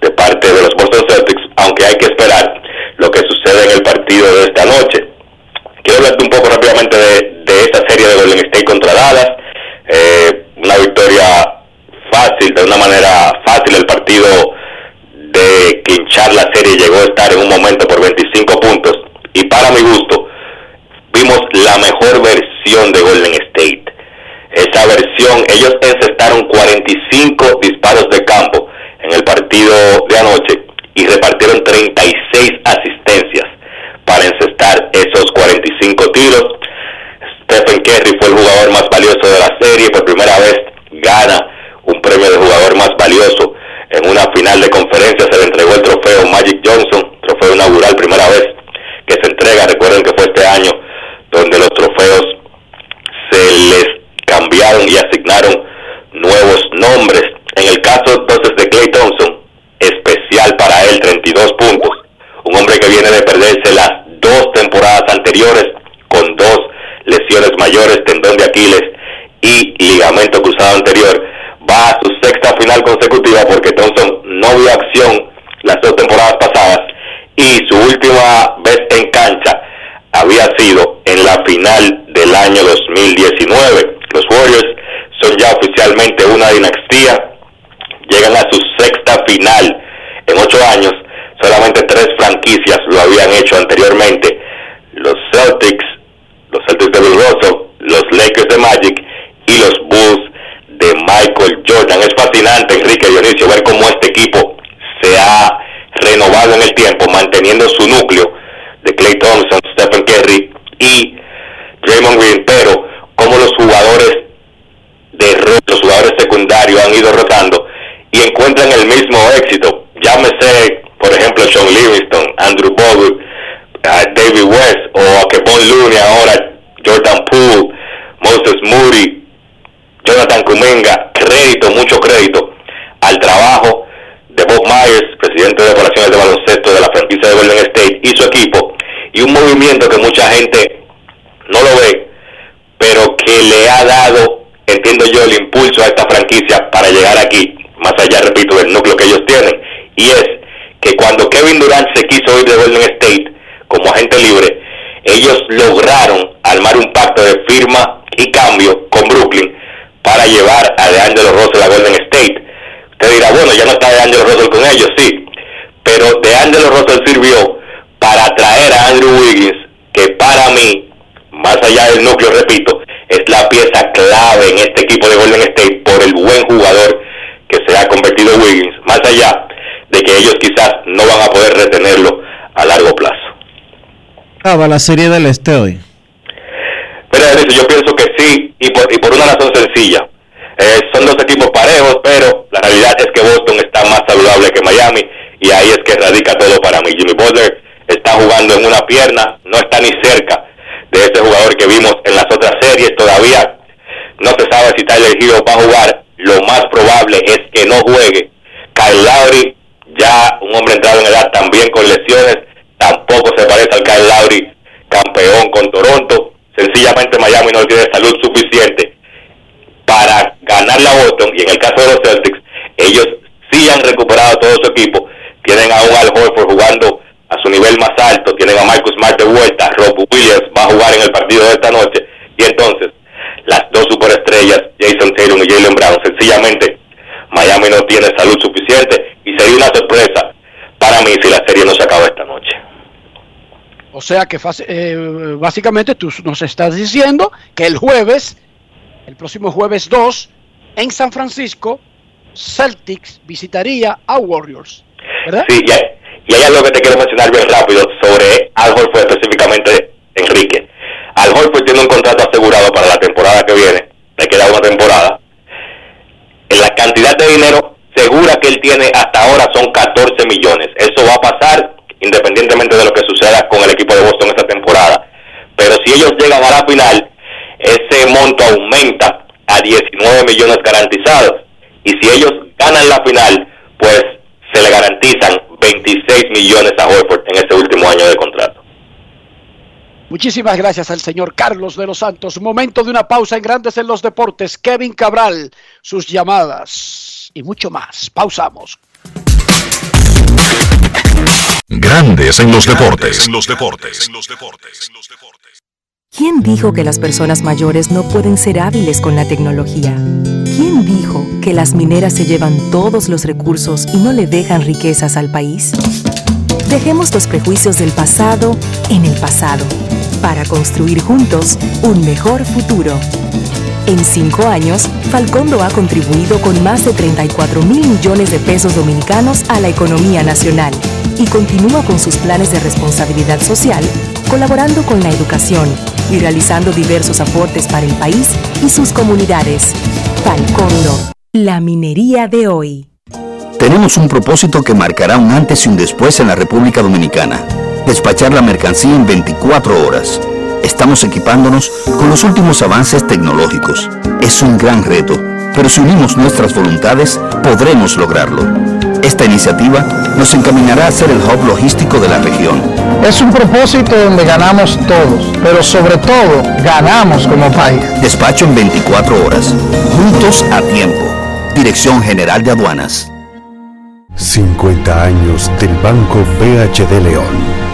de parte de los Boston Celtics, aunque hay que esperar lo que sucede en el partido de esta noche. Quiero hablarte un poco rápidamente de, esta serie de Golden State contra Dallas. Eh, una victoria fácil, de una manera fácil el partido de quinchar la serie llegó a estar en un momento por 25 puntos y para mi gusto vimos la mejor versión de Golden State esa versión, ellos encestaron 45 disparos de campo en el partido de anoche y repartieron 36 asistencias para encestar esos 45 tiros. Stephen Curry fue el jugador más valioso de la serie, por primera vez gana un premio de jugador más valioso. En una final de conferencia se le entregó el trofeo Magic Johnson, trofeo inaugural, primera vez que se entrega. Recuerden que fue este año donde los trofeos se les cambiaron y asignaron nuevos nombres. En el caso entonces de Clay Thompson, especial para él, 32 puntos. Un hombre que viene de perderse las dos temporadas anteriores con dos lesiones mayores, tendón de Aquiles y ligamento cruzado anterior. Va a su sexta final consecutiva porque Thompson no vio acción las dos temporadas pasadas y su última vez en cancha había sido en la final del año 2019. Los Warriors son ya oficialmente una dinastía, llegan a su sexta final en ocho años, solamente tres franquicias lo habían hecho anteriormente, los Celtics, los Celtics de Bill Russell, los Lakers de Magic y los Bulls de Michael Jordan. Es fascinante, Enrique Dionisio, ver cómo este equipo se ha renovado en el tiempo, manteniendo su núcleo de Clay Thompson, Stephen Curry y Draymond Green, pero como los jugadores de los jugadores secundarios han ido rotando y encuentran el mismo éxito. Llámese, por ejemplo, Sean Livingston, Andrew Bogut, David West o a que Paul Looney ahora, Jordan Poole, Moses Moody, Jonathan Kumenga, crédito, mucho crédito al trabajo de Bob Myers, presidente de operaciones de baloncesto de la franquicia de Golden State y su equipo, y un movimiento que mucha gente no lo ve, pero que le ha dado, entiendo yo, el impulso a esta franquicia para llegar aquí, más allá, repito, del núcleo que ellos tienen, y es que cuando Kevin Durant se quiso ir de Golden State como agente libre, ellos lograron armar un pacto de firma y cambio con Brooklyn para llevar a DeAngelo Russell a Golden State. Usted dirá, bueno, ya no está DeAngelo Russell con ellos, sí, pero DeAngelo Russell sirvió para atraer a Andrew Wiggins, que para mí, más allá del núcleo, repito, es la pieza clave en este equipo de Golden State por el buen jugador que se ha convertido Wiggins, más allá de que ellos quizás no van a poder retenerlo a largo plazo. Ah, va la serie del este hoy. Yo pienso que sí, y por, y por una razón sencilla. Eh, son dos equipos parejos, pero la realidad es que Boston está más saludable que Miami, y ahí es que radica todo para mí. Jimmy Butler está jugando en una pierna, no está ni cerca de ese jugador que vimos en las otras series todavía. No se sabe si Tyler Hero va a jugar, lo más probable es que no juegue. Kyle Lowry, ya un hombre entrado en edad también con lesiones, tampoco se parece al Kyle Lowry campeón con Toronto. Sencillamente Miami no tiene salud suficiente para ganar la Boston y en el caso de los Celtics, ellos sí han recuperado todo su equipo. Tienen a un Al Horford jugando a su nivel más alto, tienen a Marcus Smart de vuelta, Rob Williams va a jugar en el partido de esta noche y entonces las dos superestrellas, Jason Taylor y Jalen Brown, sencillamente Miami no tiene salud suficiente y sería una sorpresa para mí si la serie no se acaba esta noche. O sea que eh, básicamente tú nos estás diciendo que el jueves, el próximo jueves 2, en San Francisco, Celtics visitaría a Warriors. ¿verdad? Sí, y hay, algo que te quiero mencionar bien rápido sobre Al Horford específicamente, Enrique. Al Horford tiene un contrato asegurado para la temporada que viene, le queda una temporada. En la cantidad de dinero segura que él tiene hasta ahora son 14 millones. Eso va a pasar independientemente de lo que suceda con el equipo de Boston esta temporada. Pero si ellos llegan a la final, ese monto aumenta a 19 millones garantizados. Y si ellos ganan la final, pues se le garantizan 26 millones a Horford en ese último año de contrato. Muchísimas gracias al señor Carlos de los Santos. Momento de una pausa en Grandes en los Deportes. Kevin Cabral, sus llamadas y mucho más. Pausamos. Grandes en los deportes. En los deportes. ¿Quién dijo que las personas mayores no pueden ser hábiles con la tecnología? ¿Quién dijo que las mineras se llevan todos los recursos y no le dejan riquezas al país? Dejemos los prejuicios del pasado en el pasado para construir juntos un mejor futuro. En cinco años, Falcondo ha contribuido con más de 34 mil millones de pesos dominicanos a la economía nacional y continúa con sus planes de responsabilidad social, colaborando con la educación y realizando diversos aportes para el país y sus comunidades. Falcondo, la minería de hoy. Tenemos un propósito que marcará un antes y un después en la República Dominicana. Despachar la mercancía en 24 horas. Estamos equipándonos con los últimos avances tecnológicos. Es un gran reto, pero si unimos nuestras voluntades, podremos lograrlo. Esta iniciativa nos encaminará a ser el hub logístico de la región. Es un propósito donde ganamos todos, pero sobre todo ganamos como país. Despacho en 24 horas, juntos a tiempo. Dirección General de Aduanas. 50 años del Banco BHD León.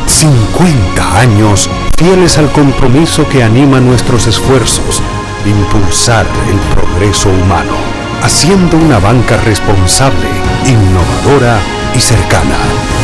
50 años fieles al compromiso que anima nuestros esfuerzos de impulsar el progreso humano, haciendo una banca responsable, innovadora y cercana.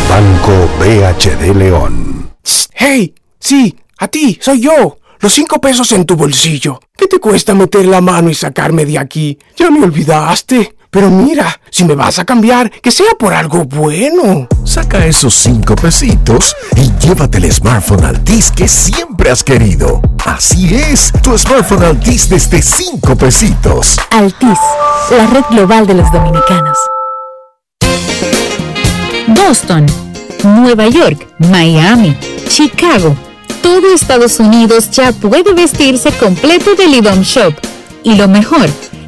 Banco BHD León. ¡Hey! Sí, a ti, soy yo. Los cinco pesos en tu bolsillo. ¿Qué te cuesta meter la mano y sacarme de aquí? Ya me olvidaste. Pero mira, si me vas a cambiar, que sea por algo bueno. Saca esos cinco pesitos y llévate el smartphone Altis que siempre has querido. Así es, tu smartphone Altis desde cinco pesitos. Altis, la red global de los dominicanos. Boston, Nueva York, Miami, Chicago todo Estados Unidos ya puede vestirse completo del IDOM Shop. Y lo mejor,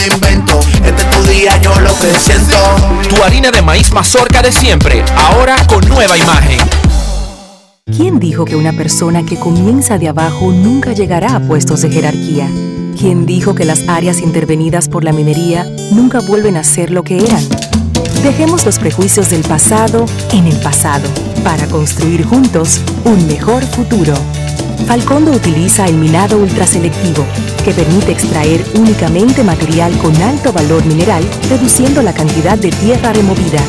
invento. Este es tu día, yo lo que siento. Tu harina de maíz mazorca de siempre, ahora con nueva imagen. ¿Quién dijo que una persona que comienza de abajo nunca llegará a puestos de jerarquía? ¿Quién dijo que las áreas intervenidas por la minería nunca vuelven a ser lo que eran? Dejemos los prejuicios del pasado en el pasado para construir juntos un mejor futuro. Falcondo utiliza el minado ultraselectivo, que permite extraer únicamente material con alto valor mineral, reduciendo la cantidad de tierra removida.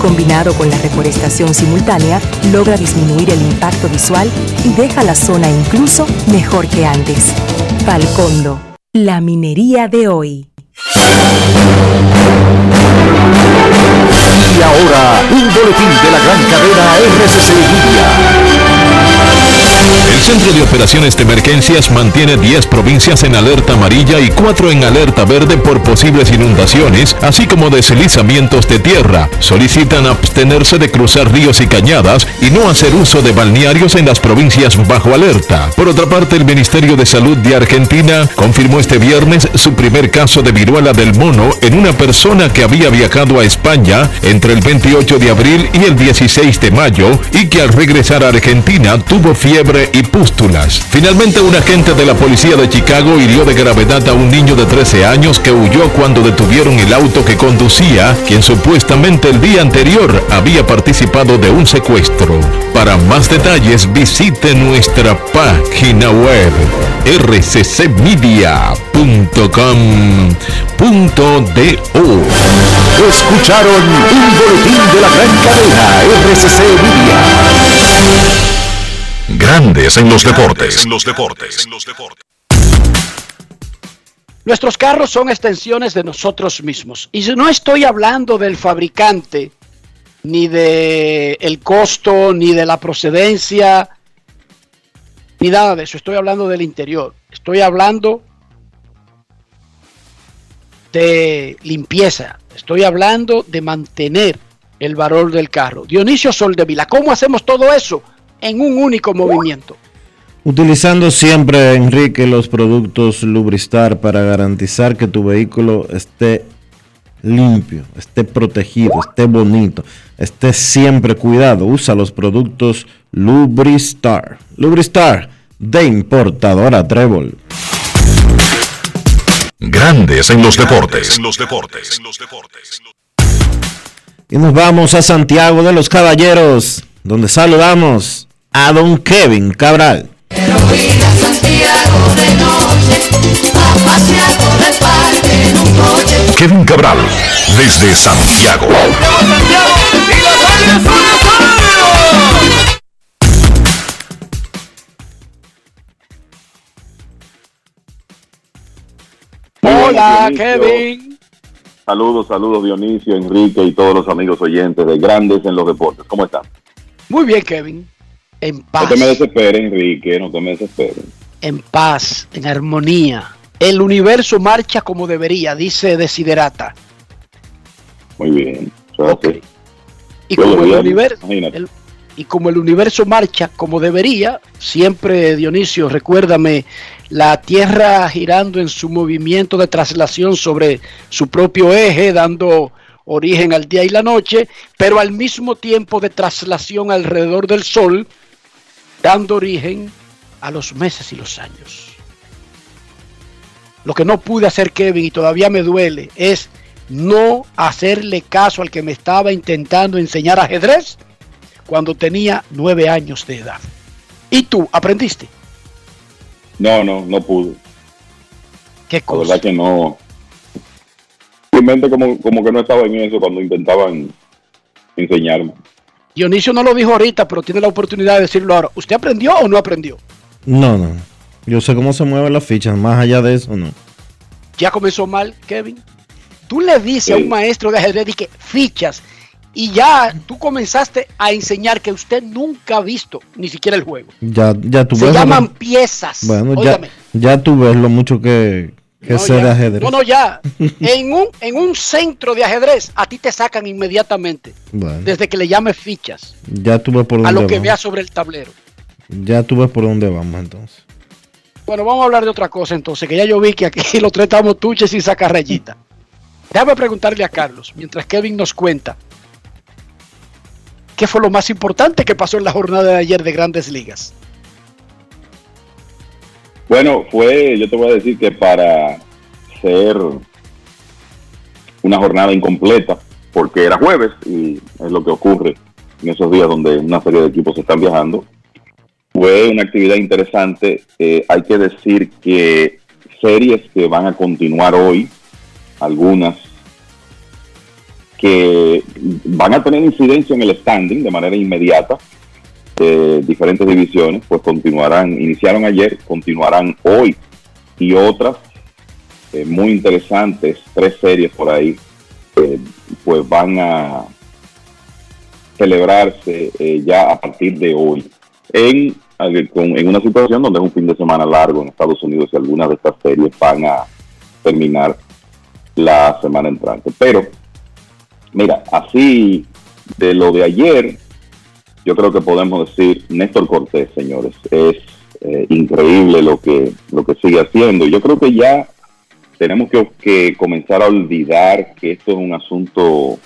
Combinado con la reforestación simultánea, logra disminuir el impacto visual y deja la zona incluso mejor que antes. Falcondo, la minería de hoy. Y ahora, un boletín de la gran cadena RCC Media. El Centro de Operaciones de Emergencias mantiene 10 provincias en alerta amarilla y 4 en alerta verde por posibles inundaciones, así como deslizamientos de tierra. Solicitan abstenerse de cruzar ríos y cañadas y no hacer uso de balnearios en las provincias bajo alerta. Por otra parte, el Ministerio de Salud de Argentina confirmó este viernes su primer caso de viruela del mono en una persona que había viajado a España entre el 28 de abril y el 16 de mayo y que al regresar a Argentina tuvo fiebre y pústulas. Finalmente, un agente de la policía de Chicago hirió de gravedad a un niño de 13 años que huyó cuando detuvieron el auto que conducía, quien supuestamente el día anterior había participado de un secuestro. Para más detalles, visite nuestra página web rccmedia.com.do. Escucharon un boletín de la gran cadena RCC Media. Grandes en los deportes. En los deportes. Nuestros carros son extensiones de nosotros mismos. Y no estoy hablando del fabricante, ni de el costo, ni de la procedencia, ni nada de eso. Estoy hablando del interior. Estoy hablando de limpieza. Estoy hablando de mantener el valor del carro. Dionisio Soldevila, ¿cómo hacemos todo eso? En un único movimiento. Utilizando siempre, Enrique, los productos Lubristar para garantizar que tu vehículo esté limpio, esté protegido, esté bonito, esté siempre cuidado. Usa los productos Lubristar. Lubristar de importadora Trébol. Grandes en los deportes. Y nos vamos a Santiago de los Caballeros, donde saludamos a don Kevin Cabral. Kevin Cabral, desde Santiago. Hola, Kevin. Saludos, saludos Dionisio, Enrique y todos los amigos oyentes de Grandes en los Deportes. ¿Cómo están? Muy bien, Kevin. En paz. No te me desesperes, Enrique, no te me desesperes. En paz, en armonía. El universo marcha como debería, dice Desiderata. Muy bien. Okay. Y, como el universo, el, y como el universo marcha como debería, siempre Dionisio, recuérdame, la Tierra girando en su movimiento de traslación sobre su propio eje, dando origen al día y la noche, pero al mismo tiempo de traslación alrededor del Sol, dando origen a los meses y los años. Lo que no pude hacer Kevin y todavía me duele es no hacerle caso al que me estaba intentando enseñar ajedrez cuando tenía nueve años de edad. ¿Y tú aprendiste? No, no, no pude. ¿Qué La cosa? verdad que no. Simplemente como, como que no estaba en eso cuando intentaban enseñarme. Dionisio no lo dijo ahorita, pero tiene la oportunidad de decirlo ahora. ¿Usted aprendió o no aprendió? No, no. Yo sé cómo se mueven las fichas, más allá de eso, no. Ya comenzó mal, Kevin. Tú le dices a un maestro de ajedrez que fichas y ya tú comenzaste a enseñar que usted nunca ha visto ni siquiera el juego. Ya, ya tú Se ves. lo- llaman piezas. Bueno, ya, Óigame. ya tú ves lo mucho que, que No, ya. ajedrez. No, no, ya. en, un, en un centro de ajedrez, a ti te sacan inmediatamente. Bueno, Desde que le llames fichas. ya tú ves por A dónde lo que vamos. veas sobre el tablero. Ya tú ves por dónde vamos entonces. Bueno, vamos a hablar de otra cosa entonces, que ya yo vi que aquí los tres estamos tuches sin sacar rayita. Déjame preguntarle a Carlos, mientras Kevin nos cuenta, ¿qué fue lo más importante que pasó en la jornada de ayer de Grandes Ligas? Bueno, fue, yo te voy a decir que para ser una jornada incompleta, porque era jueves y es lo que ocurre en esos días donde una serie de equipos están viajando, fue una actividad interesante. Eh, hay que decir que series que van a continuar hoy, algunas que van a tener incidencia en el standing de manera inmediata, de diferentes divisiones, pues continuarán, iniciaron ayer, continuarán hoy y otras eh, muy interesantes, tres series por ahí, eh, pues van a celebrarse eh, ya a partir de hoy en, en una situación donde es un fin de semana largo en Estados Unidos y algunas de estas series van a terminar la semana entrante. Pero, mira, así de lo de ayer, yo creo que podemos decir Néstor Cortés, señores, es eh, increíble lo que lo que sigue haciendo. Yo creo que ya tenemos que, que comenzar a olvidar que esto es un asunto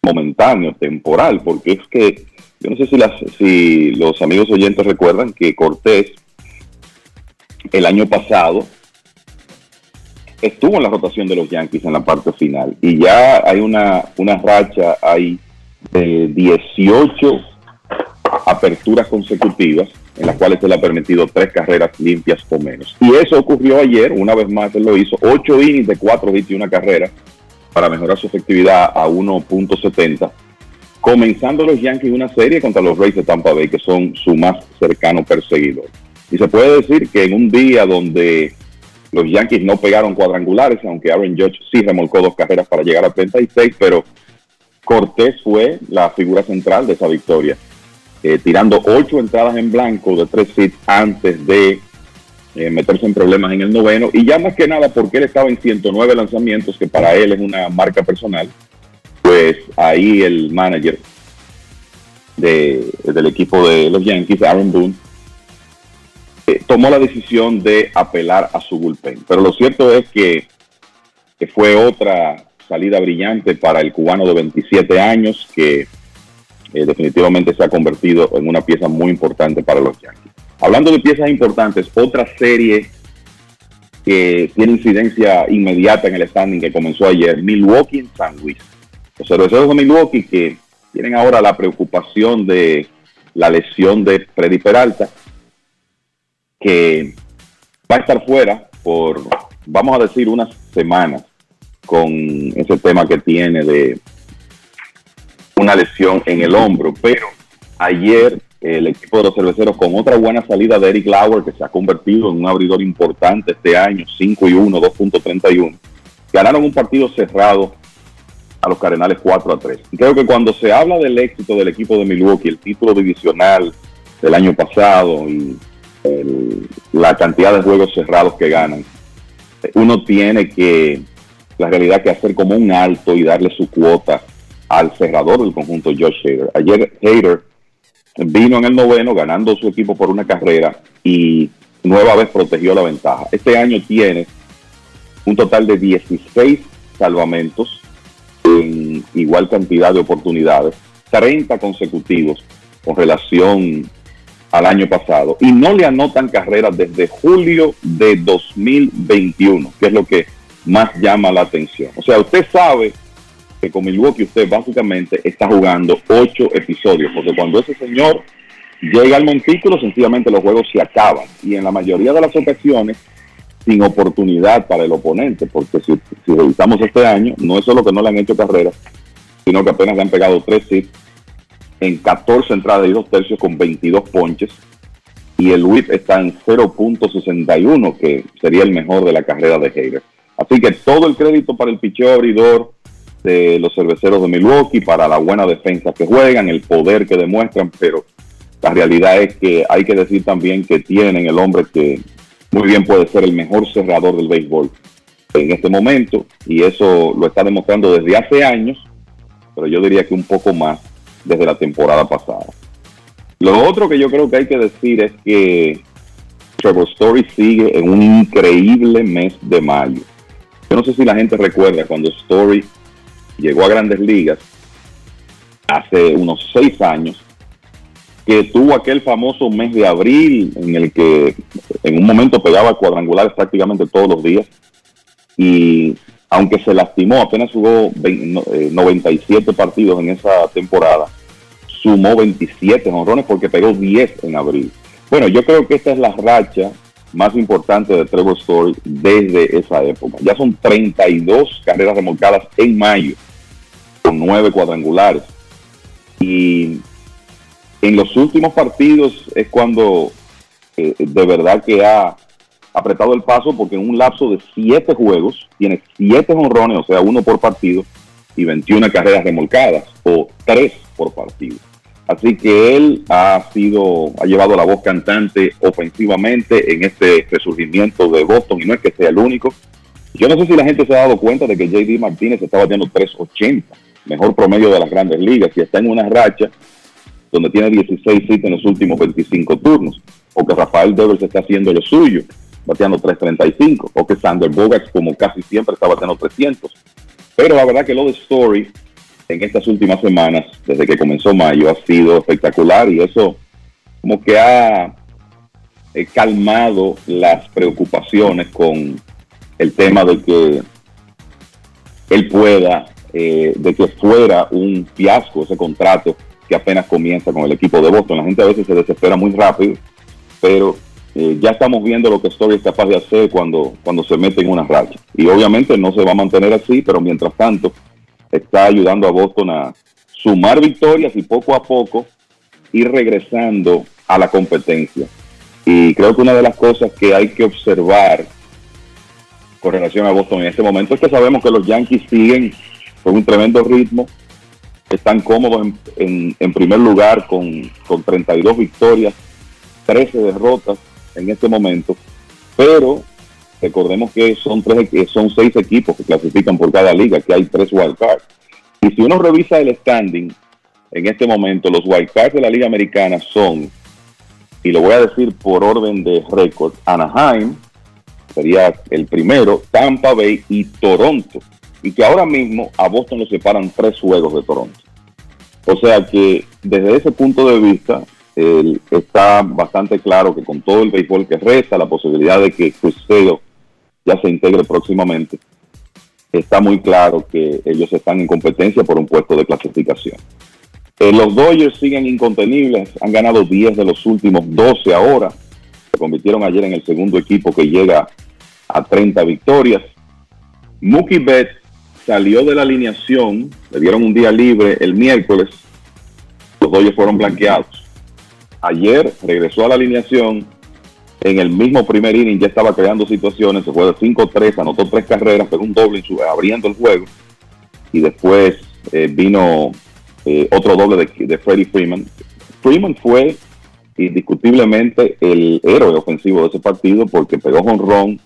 momentáneo, temporal, porque es que yo no sé si las si los amigos oyentes recuerdan que Cortés el año pasado estuvo en la rotación de los Yankees en la parte final y ya hay una, una racha ahí de 18 aperturas consecutivas en las cuales se le ha permitido tres carreras limpias o menos. Y eso ocurrió ayer, una vez más él lo hizo, ocho innings de cuatro hits y una carrera para mejorar su efectividad a 1.70, comenzando los Yankees una serie contra los Rays de Tampa Bay, que son su más cercano perseguidor. Y se puede decir que en un día donde los Yankees no pegaron cuadrangulares, aunque Aaron Judge sí remolcó dos carreras para llegar a 36, pero Cortés fue la figura central de esa victoria, eh, tirando ocho entradas en blanco de tres hits antes de eh, meterse en problemas en el noveno, y ya más que nada porque él estaba en 109 lanzamientos, que para él es una marca personal, pues ahí el manager de- del equipo de los Yankees, Aaron Boone, eh, tomó la decisión de apelar a su bullpen. Pero lo cierto es que, que fue otra salida brillante para el cubano de 27 años que eh, definitivamente se ha convertido en una pieza muy importante para los Yankees. Hablando de piezas importantes, otra serie que tiene incidencia inmediata en el standing que comenzó ayer, Milwaukee en San. Los cerveceros de Milwaukee que tienen ahora la preocupación de la lesión de Freddy Peralta, que va a estar fuera por, vamos a decir, unas semanas con ese tema que tiene de una lesión en el hombro. Pero ayer el equipo de los cerveceros con otra buena salida de Eric Lauer, que se ha convertido en un abridor importante este año, 5 y 1, 2.31, ganaron un partido cerrado a los Cardenales 4 a 3. Y creo que cuando se habla del éxito del equipo de Milwaukee, el título divisional del año pasado y el- la cantidad de juegos cerrados que ganan, uno tiene que, la realidad, que hacer como un alto y darle su cuota al cerrador del conjunto Josh Hader. Ayer Hader vino en el noveno ganando su equipo por una carrera y nueva vez protegió la ventaja. Este año tiene un total de 16 salvamentos en igual cantidad de oportunidades, 30 consecutivos con relación al año pasado y no le anotan carreras desde julio de 2021, que es lo que más llama la atención. O sea, usted sabe que con Milwaukee usted básicamente está jugando ocho episodios, porque cuando ese señor llega al montículo, sencillamente los juegos se acaban. Y en la mayoría de las ocasiones, sin oportunidad para el oponente, porque si, revisamos este año, no es solo que no le han hecho carrera, sino que apenas le han pegado tres hits en 14 entradas y dos tercios con 22 ponches. Y el whip está en 0.61, que sería el mejor de la carrera de Hager. Así que todo el crédito para el picheo abridor los cerveceros de Milwaukee, para la buena defensa que juegan, el poder que demuestran, pero la realidad es que hay que decir también que tienen el hombre que muy bien puede ser el mejor cerrador del béisbol en este momento, y eso lo está demostrando desde hace años, pero yo diría que un poco más desde la temporada pasada. Lo otro que yo creo que hay que decir es que Trevor Story sigue en un increíble mes de mayo. Yo no sé si la gente recuerda cuando Story llegó a grandes ligas hace unos seis años, que tuvo aquel famoso mes de abril en el que en un momento pegaba cuadrangulares prácticamente todos los días y aunque se lastimó, apenas jugó 97 eh, partidos en esa temporada, sumó 27 honrones porque pegó 10 en abril. Bueno, yo creo que esta es la racha más importante de Trevor Story desde esa época. Ya son 32 carreras remolcadas en mayo, con 9 cuadrangulares. Y en los últimos partidos es cuando eh, de verdad que ha apretado el paso porque en un lapso de 7 juegos tiene 7 honrones, o sea, uno por partido, y 21 carreras remolcadas, o 3 por partido. Así que él ha sido, ha llevado la voz cantante ofensivamente en este resurgimiento de Boston y no es que sea el único. Yo no sé si la gente se ha dado cuenta de que JD Martínez está batiendo 3.80, mejor promedio de las grandes ligas, y está en una racha donde tiene 16 hits en los últimos 25 turnos, o que Rafael Devers está haciendo lo suyo, bateando 3.35, o que Sander Bogax, como casi siempre, está bateando 300. Pero la verdad que lo de Story en estas últimas semanas, desde que comenzó mayo, ha sido espectacular y eso como que ha eh, calmado las preocupaciones con el tema de que él pueda, eh, de que fuera un fiasco ese contrato que apenas comienza con el equipo de Boston. La gente a veces se desespera muy rápido, pero eh, ya estamos viendo lo que Story es capaz de hacer cuando, cuando se mete en una racha. Y obviamente no se va a mantener así, pero mientras tanto está ayudando a Boston a sumar victorias y poco a poco ir regresando a la competencia. Y creo que una de las cosas que hay que observar con relación a Boston en este momento es que sabemos que los Yankees siguen con un tremendo ritmo, están cómodos en, primer lugar con, con 32 victorias, 13 derrotas en este momento, pero Recordemos que son, tres, son seis equipos que clasifican por cada liga, que hay tres wildcards. Y si uno revisa el standing, en este momento los wildcards de la liga americana son, y lo voy a decir por orden de récord, Anaheim, sería el primero, Tampa Bay y Toronto. Y que ahora mismo a Boston le separan tres juegos de Toronto. O sea que desde ese punto de vista, está bastante claro que con todo el béisbol que resta, la posibilidad de que Cruzeiro ya se integre próximamente, está muy claro que ellos están en competencia por un puesto de clasificación. Eh, los Dodgers siguen incontenibles, han ganado 10 de los últimos 12 ahora, se convirtieron ayer en el segundo equipo que llega a 30 victorias. Mookie Betts salió de la alineación, le dieron un día libre el miércoles, los Dodgers fueron blanqueados. Ayer regresó a la alineación, en el mismo primer inning ya estaba creando situaciones, se fue de 5-3, anotó tres carreras, pegó un doble abriendo el juego y después eh, vino eh, otro doble de, de Freddie Freeman. Freeman fue indiscutiblemente el héroe ofensivo de ese partido porque pegó ron,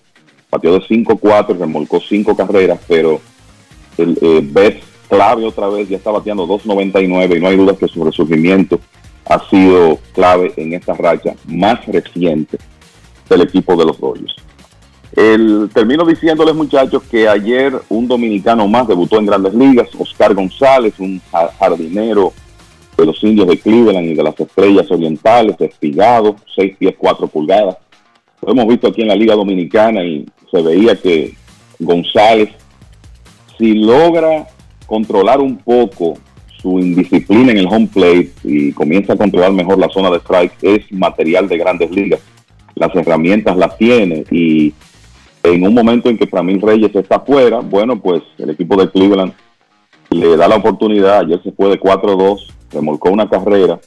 pateó de 5-4, remolcó cinco carreras, pero el eh, Beth clave otra vez, ya está bateando 2.99 y no hay duda que su resurgimiento ha sido clave en esta racha más reciente del equipo de los Dodgers. El, termino diciéndoles muchachos que ayer un dominicano más debutó en grandes ligas, Oscar González, un jardinero de los indios de Cleveland y de las estrellas orientales, espigado, 6 pies 4 pulgadas. Lo hemos visto aquí en la Liga Dominicana y se veía que González, si logra controlar un poco su indisciplina en el home plate y comienza a controlar mejor la zona de strike, es material de grandes ligas. Las herramientas las tiene y en un momento en que Framil Reyes está fuera, bueno, pues el equipo de Cleveland le da la oportunidad, ayer se fue de 4-2, remolcó una carrera,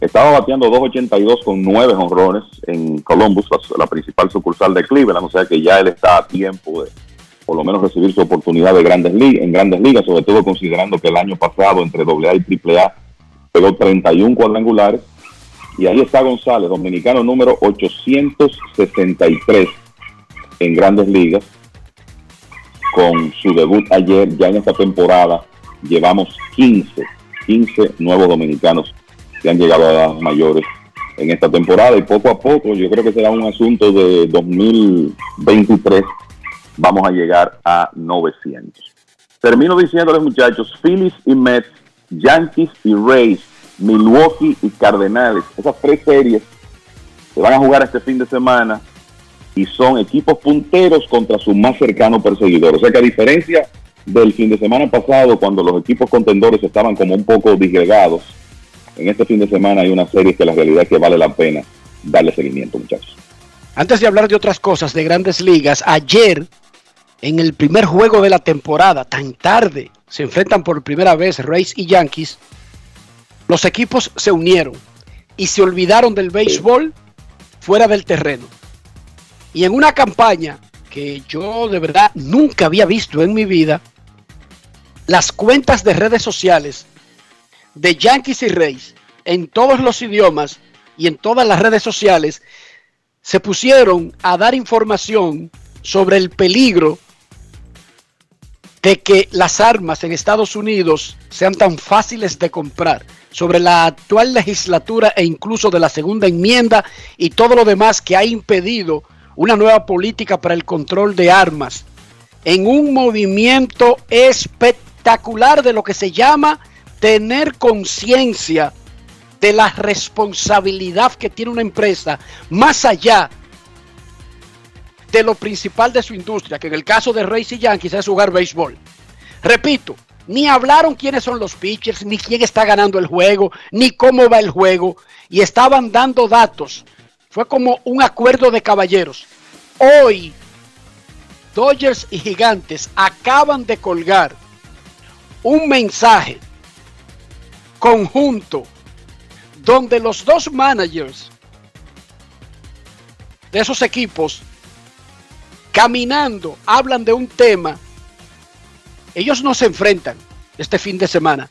estaba bateando 2.82 con 9 honrones en Columbus, la, principal sucursal de Cleveland, o sea que ya él está a tiempo de por lo menos recibir su oportunidad de grandes ligas, en grandes ligas, sobre todo considerando que el año pasado entre AA y AAA pegó 31 cuadrangulares. Y ahí está González, dominicano número 863 en grandes ligas, con su debut ayer, ya en esta temporada llevamos 15, 15 nuevos dominicanos que han llegado a las mayores en esta temporada. Y poco a poco yo creo que será un asunto de 2023 vamos a llegar a 900. Termino diciéndoles muchachos, Phillies y Mets, Yankees y Rays, Milwaukee y Cardenales, esas tres series se van a jugar este fin de semana y son equipos punteros contra su más cercano perseguidor. O sea que a diferencia del fin de semana pasado, cuando los equipos contendores estaban como un poco disgregados, en este fin de semana hay una serie que la realidad es que vale la pena darle seguimiento, muchachos. Antes de hablar de otras cosas de grandes ligas, ayer en el primer juego de la temporada, tan tarde, se enfrentan por primera vez Rays y Yankees, los equipos se unieron y se olvidaron del béisbol fuera del terreno. Y en una campaña que yo de verdad nunca había visto en mi vida, las cuentas de redes sociales de Yankees y Rays en todos los idiomas y en todas las redes sociales se pusieron a dar información sobre el peligro de que las armas en Estados Unidos sean tan fáciles de comprar, sobre la actual legislatura e incluso de la segunda enmienda y todo lo demás que ha impedido una nueva política para el control de armas, en un movimiento espectacular de lo que se llama tener conciencia de la responsabilidad que tiene una empresa más allá de lo principal de su industria, que en el caso de y Yankees es jugar béisbol. Repito, ni hablaron quiénes son los pitchers, ni quién está ganando el juego, ni cómo va el juego, y estaban dando datos. Fue como un acuerdo de caballeros. Hoy, Dodgers y Gigantes acaban de colgar un mensaje conjunto donde los dos managers de esos equipos caminando hablan de un tema, ellos no se enfrentan este fin de semana.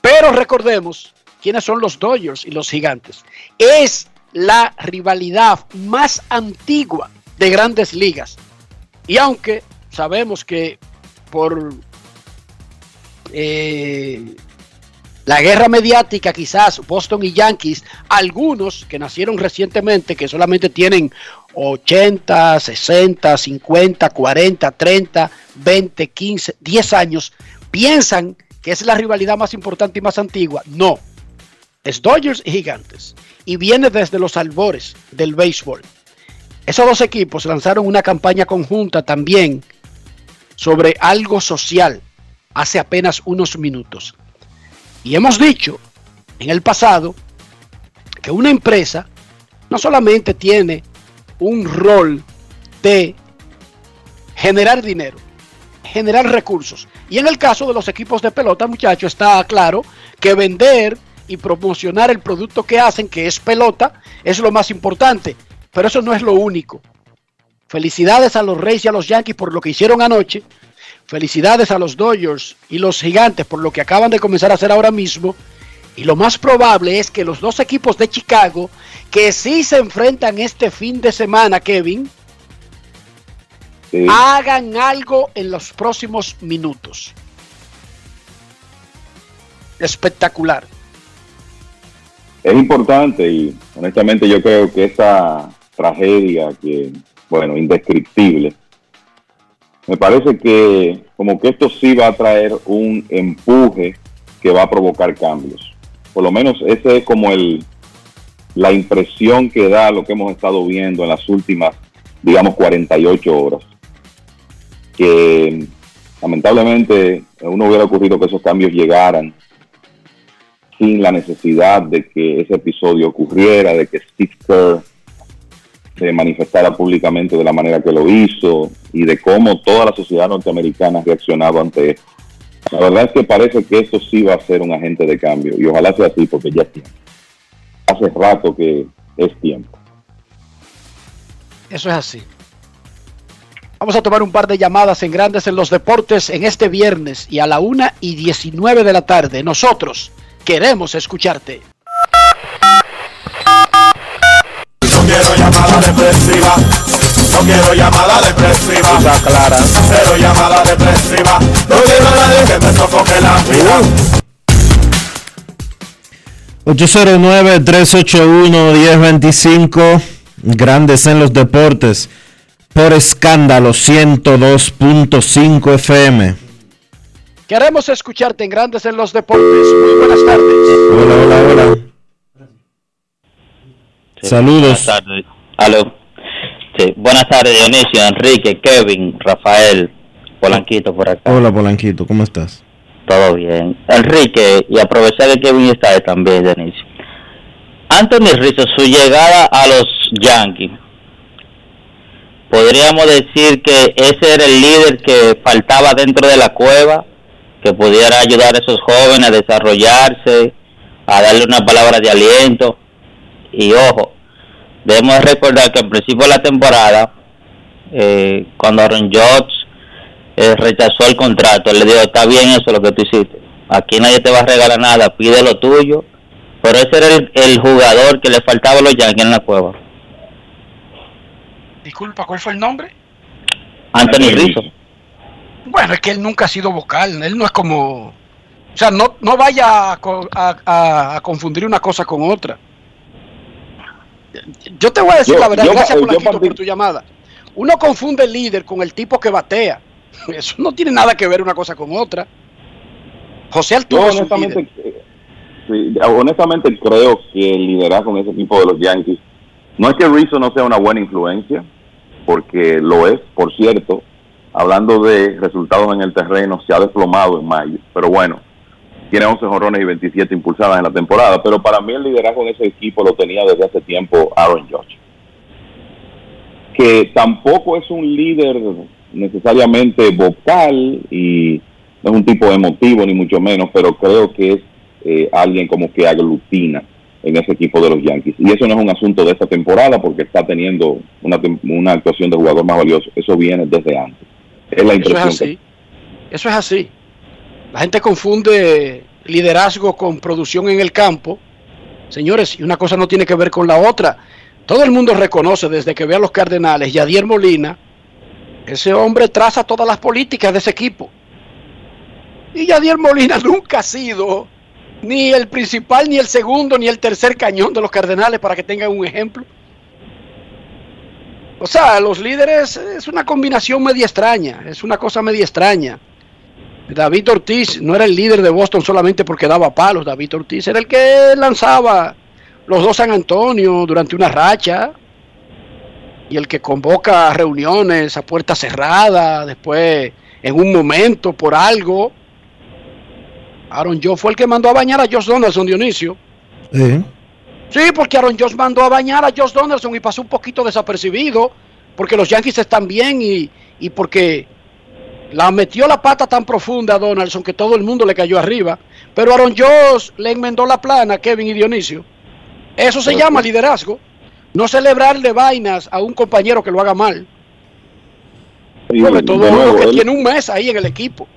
Pero recordemos quiénes son los Dodgers y los Gigantes. Es la rivalidad más antigua de grandes ligas. Y aunque sabemos que por eh, la guerra mediática, quizás Boston y Yankees, algunos que nacieron recientemente, que solamente tienen 80, 60, 50, 40, 30, 20, 15, 10 años, piensan que es la rivalidad más importante y más antigua. No, es Dodgers y Gigantes. Y viene desde los albores del béisbol. Esos dos equipos lanzaron una campaña conjunta también sobre algo social hace apenas unos minutos. Y hemos dicho en el pasado que una empresa no solamente tiene un rol de generar dinero, generar recursos. Y en el caso de los equipos de pelota, muchachos, está claro que vender y promocionar el producto que hacen, que es pelota, es lo más importante. Pero eso no es lo único. Felicidades a los Reyes y a los Yankees por lo que hicieron anoche. Felicidades a los Dodgers y los Gigantes por lo que acaban de comenzar a hacer ahora mismo. Y lo más probable es que los dos equipos de Chicago, que sí se enfrentan este fin de semana, Kevin, hagan algo en los próximos minutos. Espectacular. Es importante y honestamente yo creo que esa tragedia que, bueno, indescriptible, me parece que como que esto sí va a traer un empuje que va a provocar cambios por lo menos esa es como el, la impresión que da lo que hemos estado viendo en las últimas, digamos, 48 horas. Que lamentablemente uno hubiera ocurrido que esos cambios llegaran sin la necesidad de que ese episodio ocurriera, de que Steve Kerr se manifestara públicamente de la manera que lo hizo y de cómo toda la sociedad norteamericana ha reaccionado ante esto. La verdad es que parece que esto sí va a ser un agente de cambio y ojalá sea así porque ya es tiempo. Hace rato que es tiempo. Eso es así. Vamos a tomar un par de llamadas en Grandes en los Deportes en este viernes y a la 1 y 19 de la tarde. Nosotros queremos escucharte. No quiero llamada depresiva. No quiero llamada depresiva. clara. Cero llamada depresiva. No quiero a nadie que me sofoque la vida. 809-381-1025, Grandes en los Deportes, por escándalo 102.5 FM. Queremos escucharte en Grandes en los Deportes. Muy buenas tardes. Hola, hola, hola. Saludos. Buenas tardes. Aló. Sí, buenas tardes, Dionisio, Enrique, Kevin, Rafael, Polanquito por acá. Hola, Polanquito, ¿cómo estás? Todo bien. Enrique, y aprovechar que Kevin está ahí también, Dionisio. Anthony Rizzo, su llegada a los Yankees, podríamos decir que ese era el líder que faltaba dentro de la cueva, que pudiera ayudar a esos jóvenes a desarrollarse, a darle una palabra de aliento. Y ojo, debemos recordar que al principio de la temporada, eh, cuando Aaron Judge eh, rechazó el contrato, él le dijo, está bien eso lo que tú hiciste, aquí nadie te va a regalar nada, pide lo tuyo. Pero ese era el, el jugador que le faltaba a los Yankees en la cueva. Disculpa, ¿cuál fue el nombre? Anthony Rizzo. Bueno, es que él nunca ha sido vocal. Él no es como. O sea, no, no vaya a- a- a confundir una cosa con otra. Yo te voy a decir Yo- la verdad, yo- gracias yo por tu llamada. Uno confunde el líder con el tipo que batea. Eso no tiene nada que ver una cosa con otra. José líder. honestamente, eh, sí, honestamente creo que el liderazgo en ese equipo de los Yankees, no es que Rizzo no sea una buena influencia, porque lo es, por cierto, hablando de resultados en el terreno, se ha desplomado en mayo, pero bueno, tiene 11 jorrones y 27 impulsadas en la temporada, pero para mí el liderazgo en ese equipo lo tenía desde hace tiempo Aaron Judge, que tampoco es un líder necesariamente vocal y no es un tipo emotivo ni mucho menos, pero creo que es eh, alguien como que aglutina en ese equipo de los Yankees. Y eso no es un asunto de esta temporada porque está teniendo una, una actuación de jugador más valioso. Eso viene desde antes. Es la Eso es impresión así. Eso es así. La gente confunde liderazgo con producción en el campo. Señores, y una cosa no tiene que ver con la otra. Todo el mundo reconoce desde que ve a los Cardenales, Yadier Molina, ese hombre traza todas las políticas de ese equipo. Y Yadier Molina nunca ha sido ni el principal, ni el segundo, ni el tercer cañón de los Cardenales, para que tengan un ejemplo. O sea, los líderes es una combinación media extraña, es una cosa media extraña. David Ortiz no era el líder de Boston solamente porque daba palos, David Ortiz era el que lanzaba los dos San Antonio durante una racha y el que convoca reuniones a puerta cerrada, después en un momento por algo. Aaron Joe fue el que mandó a bañar a Josh Donaldson, Dionisio. Sí. Sí, porque Aaron Josh mandó a bañar a Josh Donaldson y pasó un poquito desapercibido, porque los Yankees están bien y, y porque la metió la pata tan profunda a Donaldson que todo el mundo le cayó arriba. Pero Aaron Josh le enmendó la plana a Kevin y Dionisio. Eso se llama liderazgo. No celebrarle vainas a un compañero que lo haga mal. Y Sobre todo nuevo, uno que él- tiene un mes ahí en el equipo.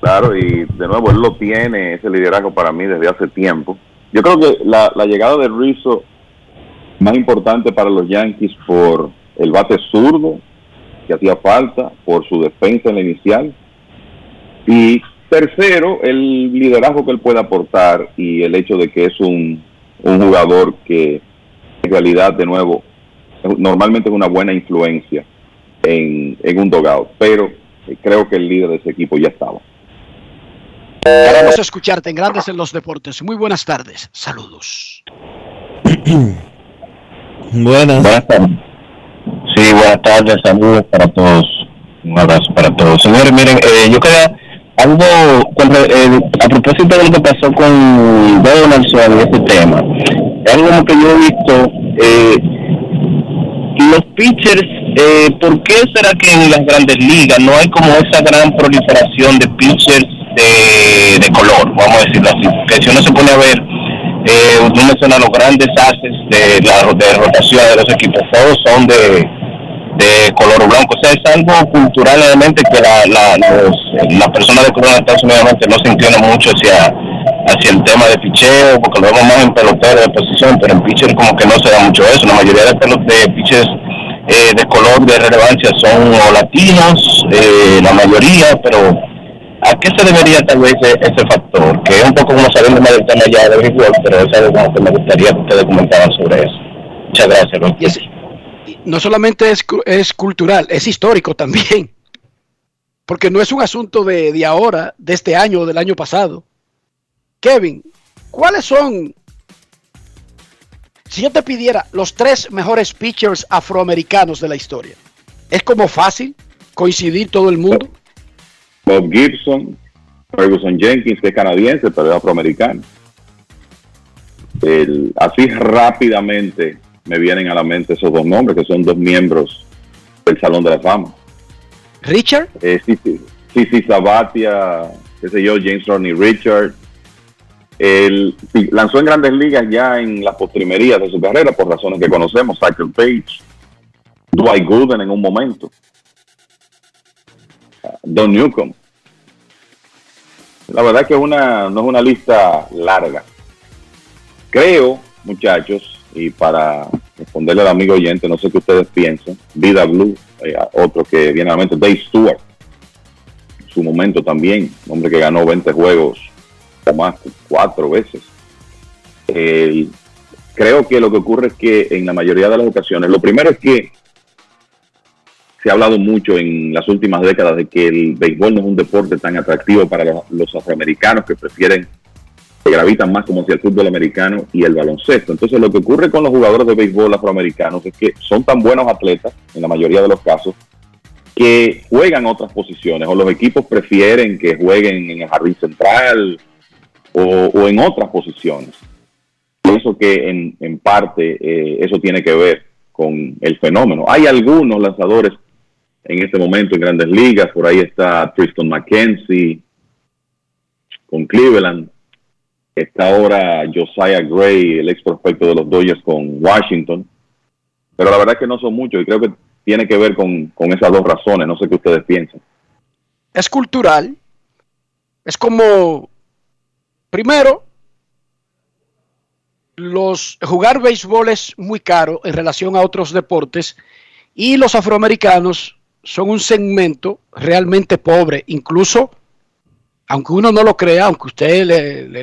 Claro, y de nuevo él lo tiene, ese liderazgo para mí desde hace tiempo. Yo creo que la, la llegada de Rizzo, más importante para los Yankees por el bate zurdo que hacía falta, por su defensa en la inicial. Y tercero, el liderazgo que él puede aportar y el hecho de que es un, un jugador que en realidad, de nuevo, normalmente es una buena influencia en, en un dogout, pero eh, creo que el líder de ese equipo ya estaba. Queremos escucharte en Grandes en los Deportes. Muy buenas tardes. Saludos. Buenas. Buenas tardes. Sí, buenas tardes, saludos para todos. Un abrazo para todos. Señores, miren, eh, yo quería algo eh, a propósito de lo que pasó con Donaldson y este tema. Algo que yo he visto, eh, los pitchers, eh, ¿por qué será que en las grandes ligas no hay como esa gran proliferación de pitchers de, color, vamos a decirlo así? Porque si uno se pone a ver, eh, uno menciona los grandes haces de la de rotación de los equipos, todos son de de color blanco. O sea, es algo cultural realmente que la, la, las personas de color en Estados Unidos no se entienden mucho hacia, hacia el tema de picheo, porque lo vemos más en pelotero de posición, pero en pitcher como que no se da mucho eso. La mayoría de, de pitchers eh, de color de relevancia son latinos, eh, la mayoría, pero ¿a qué se debería tal vez ese, factor? Que es un poco como sabiendo más del tema ya de béisbol, pero es algo que me gustaría que ustedes comentaran sobre eso. Muchas gracias, no solamente es, es cultural, es histórico también. Porque no es un asunto de, de ahora, de este año o del año pasado. Kevin, ¿cuáles son, si yo te pidiera los tres mejores pitchers afroamericanos de la historia? ¿Es como fácil coincidir todo el mundo? Bob Gibson, Ferguson Jenkins, que es canadiense, pero es afroamericano. Así rápidamente me vienen a la mente esos dos nombres, que son dos miembros del Salón de la Fama. ¿Richard? Eh, sí, sí, sí, sí, Sabatia, qué sé yo, James Rodney Richard. Él lanzó en grandes ligas ya en las postrimerías de su carrera, por razones que conocemos, Cycle Page, Dwight Gooden en un momento, Don Newcomb. La verdad que una, no es una lista larga. Creo, muchachos, y para responderle al amigo oyente, no sé qué ustedes piensan, Vida Blue, eh, otro que viene a la mente, Dave Stewart, su momento también, hombre que ganó 20 juegos o más, cuatro veces. creo que lo que ocurre es que en la mayoría de las ocasiones, lo primero es que se ha hablado mucho en las últimas décadas de que el béisbol no es un deporte tan atractivo para los afroamericanos que prefieren que gravitan más como hacia el fútbol americano y el baloncesto. Entonces lo que ocurre con los jugadores de béisbol afroamericanos es que son tan buenos atletas, en la mayoría de los casos, que juegan otras posiciones o los equipos prefieren que jueguen en el jardín central o, en otras posiciones. Pienso que en, parte eh, eso tiene que ver con el fenómeno. Hay algunos lanzadores en este momento en grandes ligas, por ahí está Tristan McKenzie con Cleveland, Está ahora Josiah Gray, el ex prospecto de los Dodgers con Washington. Pero la verdad es que no son muchos y creo que tiene que ver con, esas dos razones. No sé qué ustedes piensan. Es cultural. Es como, primero, los jugar béisbol es muy caro en relación a otros deportes y los afroamericanos son un segmento realmente pobre, incluso aunque uno no lo crea, aunque a usted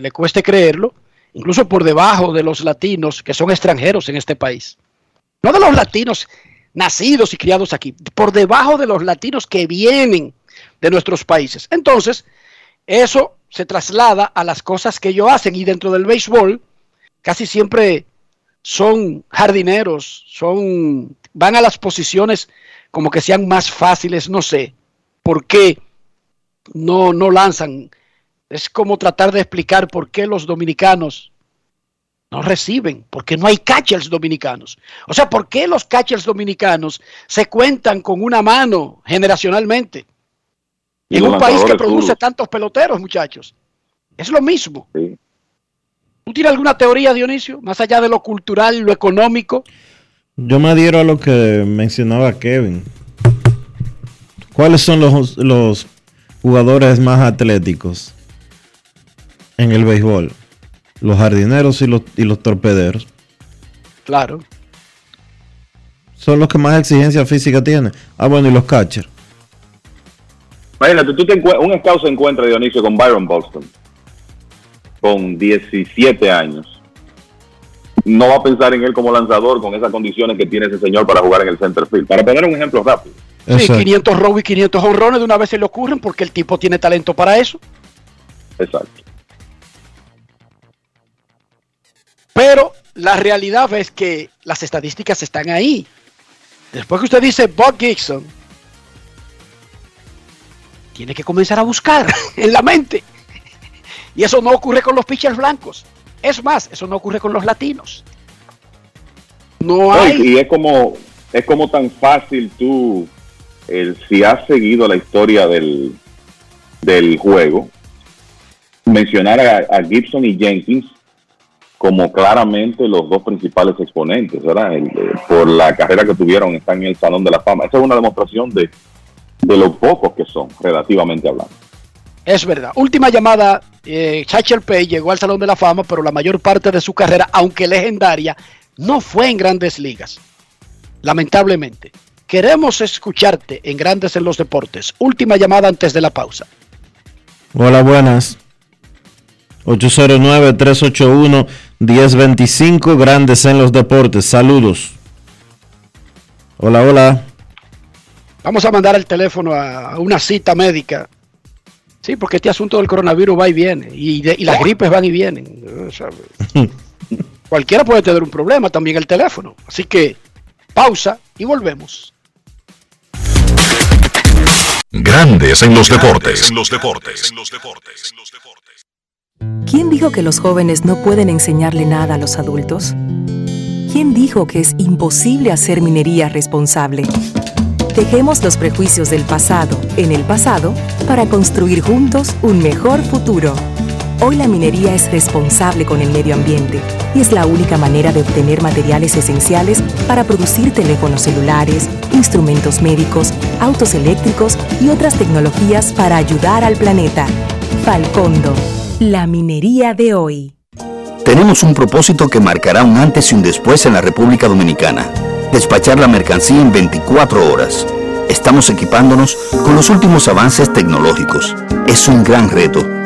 le, cueste creerlo, incluso por debajo de los latinos que son extranjeros en este país. No de los latinos nacidos y criados aquí, por debajo de los latinos que vienen de nuestros países. Entonces, eso se traslada a las cosas que ellos hacen y dentro del béisbol casi siempre son jardineros, son van a las posiciones como que sean más fáciles, no sé. ¿Por qué? No, no lanzan. Es como tratar de explicar por qué los dominicanos no reciben, porque no hay catchers dominicanos. O sea, ¿por qué los catchers dominicanos se cuentan con una mano generacionalmente? en un país que produce tantos peloteros, muchachos. Es lo mismo. ¿Tú tienes alguna teoría, Dionisio? Más allá de lo cultural, lo económico. Yo me adhiero a lo que mencionaba Kevin. ¿Cuáles son los, los jugadores más atléticos en el béisbol? Los jardineros y los, y los torpederos. Claro. Son los que más exigencia física tienen. Ah, bueno, y los catchers. Imagínate, tú te un scout se encuentra, Dionisio, con Byron Boston, con 17 años. No va a pensar en él como lanzador con esas condiciones que tiene ese señor para jugar en el center field. Para poner un ejemplo rápido. Sí, 500 robo y 500 honrones de una vez se le ocurren porque el tipo tiene talento para eso. Exacto. Pero la realidad es que las estadísticas están ahí. Después que usted dice Bob Gibson, tiene que comenzar a buscar en la mente. Y eso no ocurre con los pitchers blancos. Es más, eso no ocurre con los latinos. No hay. Y es como, es como tan fácil tú, el, si has seguido la historia del, del juego, mencionar a, Gibson y Jenkins como claramente los dos principales exponentes, ¿verdad? Eh, por la carrera que tuvieron, están en el Salón de la Fama. Esa es una demostración de, de lo pocos que son, relativamente hablando. Es verdad. Última llamada. Eh, Satchel Paige llegó al Salón de la Fama, pero la mayor parte de su carrera, aunque legendaria, no fue en grandes ligas. Lamentablemente. Queremos escucharte en Grandes en los Deportes. Última llamada antes de la pausa. Hola, buenas. 809-381-1025, Grandes en los Deportes. Saludos. Hola, hola. Vamos a mandar el teléfono a una cita médica. Sí, porque este asunto del coronavirus va y viene. Y, de- y las gripes van y vienen. Cualquiera puede tener un problema, también el teléfono. Así que pausa y volvemos. Grandes en los deportes. En los deportes. ¿Quién dijo que los jóvenes no pueden enseñarle nada a los adultos? ¿Quién dijo que es imposible hacer minería responsable? Dejemos los prejuicios del pasado en el pasado para construir juntos un mejor futuro. Hoy la minería es responsable con el medio ambiente y es la única manera de obtener materiales esenciales para producir teléfonos celulares, instrumentos médicos, autos eléctricos y otras tecnologías para ayudar al planeta. Falcondo, la minería de hoy. Tenemos un propósito que marcará un antes y un después en la República Dominicana. Despachar la mercancía en 24 horas. Estamos equipándonos con los últimos avances tecnológicos. Es un gran reto,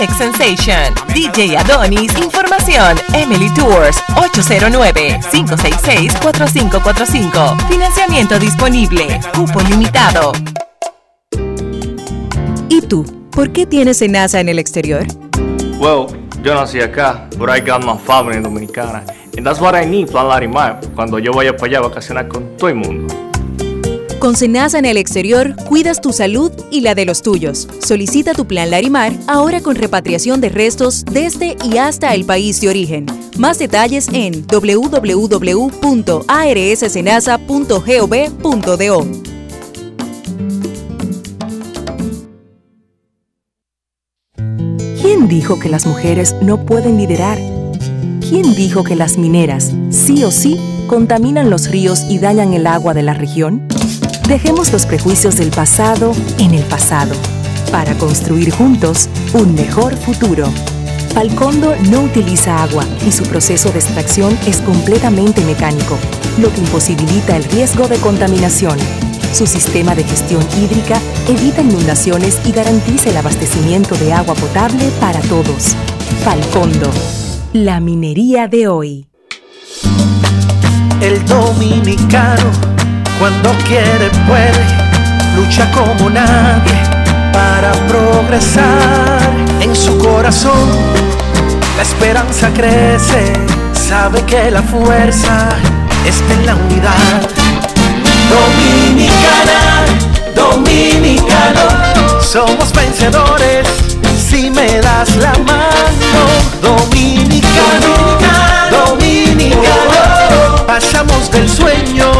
Alex Sensation, DJ Adonis, Información, Emily Tours, 809-566-4545. Financiamiento disponible, cupo limitado. ¿Y tú? ¿Por qué tienes enaza en el exterior? Well, yo nací acá, but I got my family dominicana. And that's what I need, Plan Larimar, cuando yo vaya para allá a vacacionar con todo el mundo. Con Senasa en el exterior, cuidas tu salud y la de los tuyos. Solicita tu plan Larimar ahora con repatriación de restos desde y hasta el país de origen. Más detalles en www.arssenasa.gov.do. ¿Quién dijo que las mujeres no pueden liderar? ¿Quién dijo que las mineras, sí o sí, contaminan los ríos y dañan el agua de la región? Dejemos los prejuicios del pasado en el pasado para construir juntos un mejor futuro. Falcondo no utiliza agua y su proceso de extracción es completamente mecánico, lo que imposibilita el riesgo de contaminación. Su sistema de gestión hídrica evita inundaciones y garantiza el abastecimiento de agua potable para todos. Falcondo, la minería de hoy. El dominicano, cuando quiere, puede, lucha como nadie para progresar. En su corazón, la esperanza crece, sabe que la fuerza está en la unidad. Dominicana, dominicano, somos vencedores si me das la mano. Dominicano, dominicano, pasamos del sueño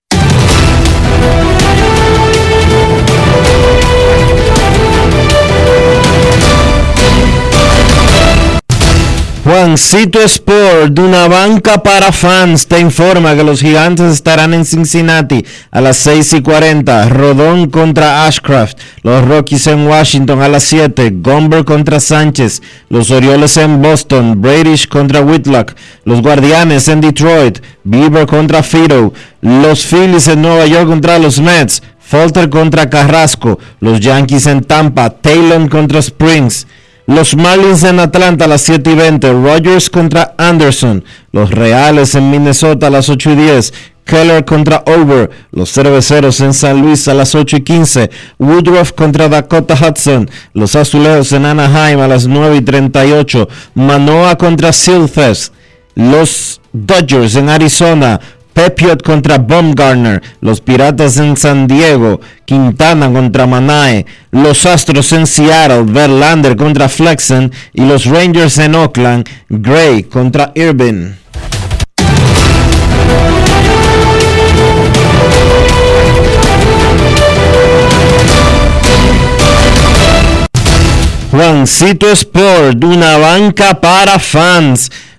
Juancito Sport, de una banca para fans, te informa que los gigantes estarán en Cincinnati a las 6 y 40, Rodón contra Ashcraft, los Rockies en Washington a las 7, Gomber contra Sánchez, los Orioles en Boston, Bradish contra Whitlock, los Guardianes en Detroit, Bieber contra Fido, los Phillies en Nueva York contra los Mets, Falter contra Carrasco, los Yankees en Tampa, Taylor contra Springs, los Marlins en Atlanta a las 7 y 20. Rogers contra Anderson. Los Reales en Minnesota a las 8 y 10. Keller contra Over. Los Cerveceros en San Luis a las 8 y 15. Woodruff contra Dakota Hudson. Los Azulejos en Anaheim a las 9 y 38. Manoa contra Silfest. Los Dodgers en Arizona. Pepiot contra Baumgartner, los Piratas en San Diego, Quintana contra Manae, los Astros en Seattle, Verlander contra Flexen y los Rangers en Oakland, Gray contra Irving. Juancito Sport, una banca para fans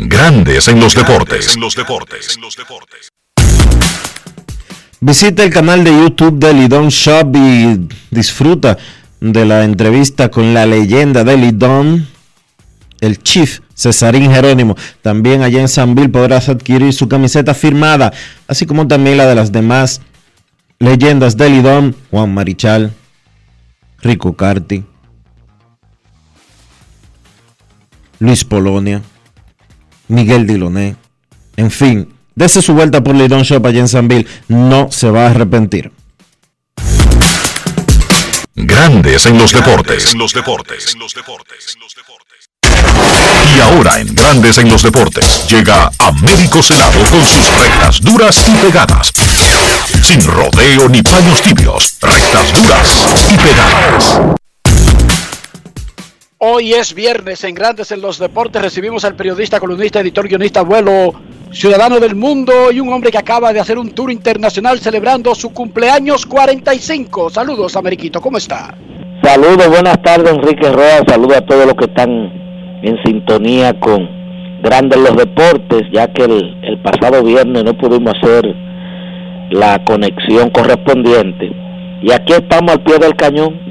Grandes en los deportes. En los deportes. Visita el canal de YouTube de Lidon Shop y disfruta de la entrevista con la leyenda de Lidon, el Chief Cesarín Jerónimo. También allá en Sanville podrás adquirir su camiseta firmada, así como también la de las demás leyendas de Lidon, Juan Marichal, Rico Carti, Luis Polonia. Miguel Diloné. En fin, dese su vuelta por Lidon Shop allá en Sanville. No se va a arrepentir. Grandes en los deportes. En los deportes. Y ahora en Grandes en los deportes llega Américo Celado con sus rectas duras y pegadas. Sin rodeo ni paños tibios, rectas duras y pegadas. Hoy es viernes en Grandes en los Deportes. Recibimos al periodista, columnista, editor, guionista, abuelo, ciudadano del mundo y un hombre que acaba de hacer un tour internacional celebrando su cumpleaños 45. Saludos, Ameriquito, ¿cómo está? Saludos, buenas tardes, Enrique Roa. Saludos a todos los que están en sintonía con Grandes en los Deportes, ya que el, el pasado viernes no pudimos hacer la conexión correspondiente. Y aquí estamos al pie del cañón.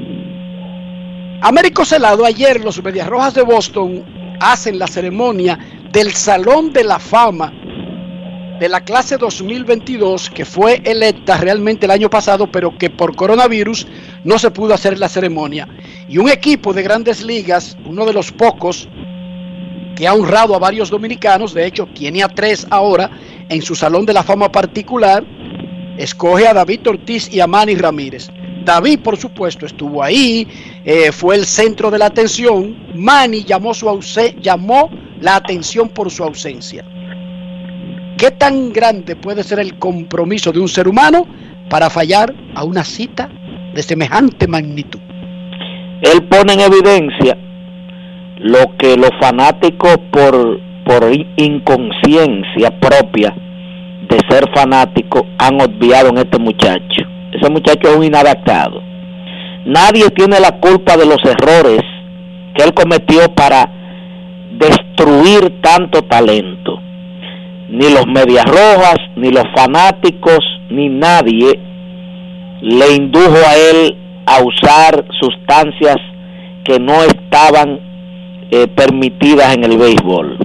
Américo Celado, ayer los Medias Rojas de Boston hacen la ceremonia del Salón de la Fama de la clase 2022 que fue electa realmente el año pasado, pero que por coronavirus no se pudo hacer la ceremonia. Y un equipo de grandes ligas, uno de los pocos que ha honrado a varios dominicanos, de hecho tiene a tres ahora en su Salón de la Fama particular, escoge a David Ortiz y a Manny Ramírez. David, por supuesto, estuvo ahí, eh, fue el centro de la atención. Manny llamó, su llamó la atención por su ausencia. ¿Qué tan grande puede ser el compromiso de un ser humano para fallar a una cita de semejante magnitud? él pone en evidencia lo que los fanáticos por, por inconsciencia propia de ser fanáticos han obviado en este muchacho. Ese muchacho es un inadaptado. Nadie tiene la culpa de los errores que él cometió para destruir tanto talento. Ni los medias rojas, ni los fanáticos, ni nadie le indujo a él a usar sustancias que no estaban eh, permitidas en el béisbol.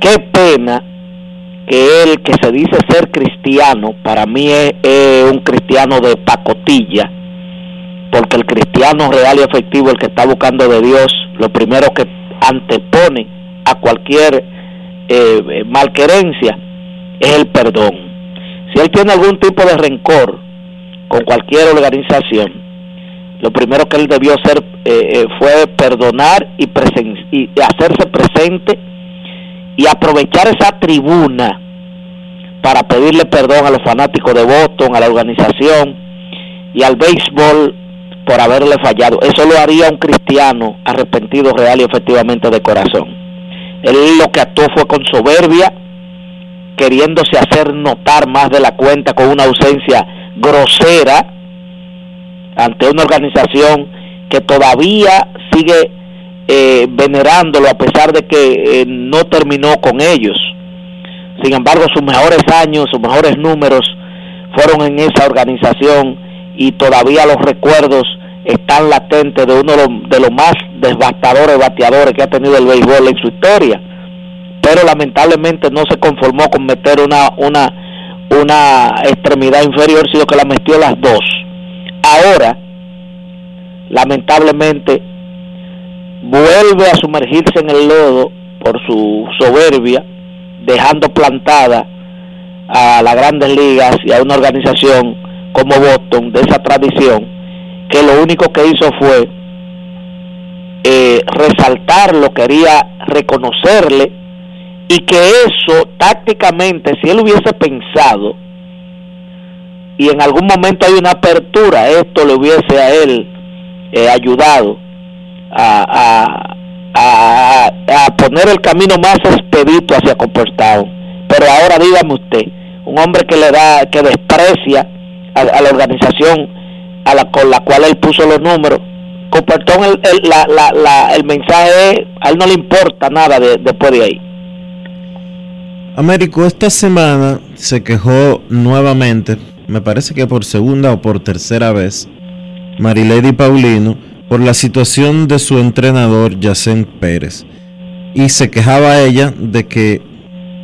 Qué pena que él, que se dice ser cristiano, para mí es, un cristiano de pacotilla, porque el cristiano real y efectivo, el que está buscando de Dios, lo primero que antepone a cualquier eh, malquerencia es el perdón. Si él tiene algún tipo de rencor con cualquier organización, lo primero que él debió hacer eh, eh, fue perdonar y, presen- y hacerse presente y aprovechar esa tribuna para pedirle perdón a los fanáticos de Boston, a la organización y al béisbol por haberle fallado. Eso lo haría un cristiano arrepentido real y efectivamente de corazón. Él lo que actuó fue con soberbia, queriéndose hacer notar más de la cuenta con una ausencia grosera ante una organización que todavía sigue eh, venerándolo a pesar de que eh, no terminó con ellos. Sin embargo, sus mejores años, sus mejores números fueron en esa organización y todavía los recuerdos están latentes de uno de los, más devastadores bateadores que ha tenido el béisbol en su historia. Pero lamentablemente no se conformó con meter una, una, una extremidad inferior, sino que la metió las dos. Ahora, lamentablemente, vuelve a sumergirse en el lodo por su soberbia, dejando plantada a las grandes ligas y a una organización como Boston de esa tradición, que lo único que hizo fue eh, resaltarlo, quería reconocerle y que eso tácticamente, si él hubiese pensado y en algún momento hay una apertura, esto le hubiese a él eh, ayudado a, a, a, a poner el camino más expedito hacia Cooperstown. Pero ahora dígame usted, un hombre que le da, que desprecia a, la organización a la, con la cual él puso los números, Cooperstown, el, el, la, la, la, el mensaje es, a él no le importa nada de, después de ahí. Américo, esta semana se quejó nuevamente, me parece que por segunda o por tercera vez, Marilady Paulino por la situación de su entrenador Yacen Pérez. Y se quejaba ella de que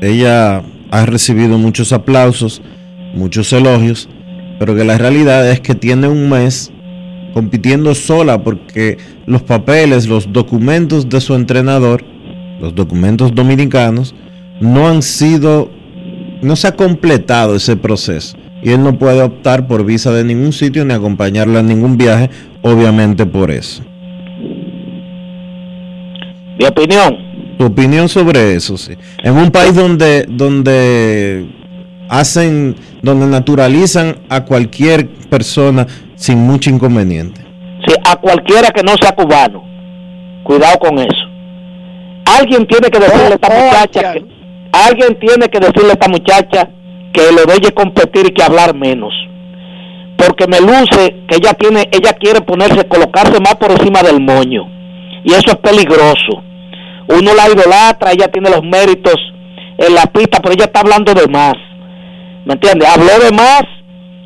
ella ha recibido muchos aplausos, muchos elogios, pero que la realidad es que tiene un mes compitiendo sola porque los papeles, los documentos de su entrenador, los documentos dominicanos, no han sido, no se ha completado ese proceso. Y él no puede optar por visa de ningún sitio ni acompañarla en ningún viaje, obviamente por eso. Mi opinión. Tu opinión sobre eso, sí. En un país donde, donde hacen, donde naturalizan a cualquier persona sin mucho inconveniente. Sí, a cualquiera que no sea cubano. Cuidado con eso. Alguien tiene que decirle a esta muchacha que, alguien tiene que decirle a esta muchacha que le debe competir y que hablar menos. Porque me luce que ella tiene, ella quiere ponerse, colocarse más por encima del moño. Y eso es peligroso. Uno la idolatra, ella tiene los méritos en la pista, pero ella está hablando de más. ¿Me entiendes? Habló de más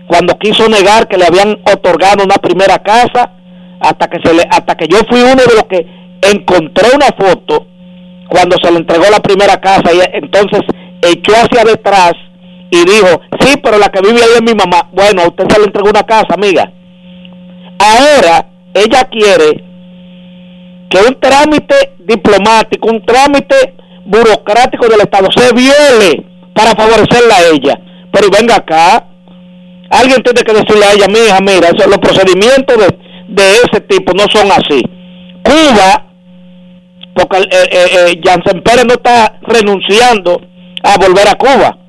cuando quiso negar que le habían otorgado una primera casa, hasta que se le, hasta que yo fui uno de los que encontré una foto cuando se le entregó la primera casa y entonces echó hacia detrás y dijo, sí, pero la que vive ahí es mi mamá. Bueno, a usted se le entregó una casa, amiga. Ahora ella quiere que un trámite diplomático, un trámite burocrático del Estado se viole para favorecerla a ella. Pero venga acá, alguien tiene que decirle a ella, mi hija, mira, los procedimientos de, de ese tipo no son así. Cuba, porque eh, eh, eh, Jansen Pérez no está renunciando a volver a Cuba.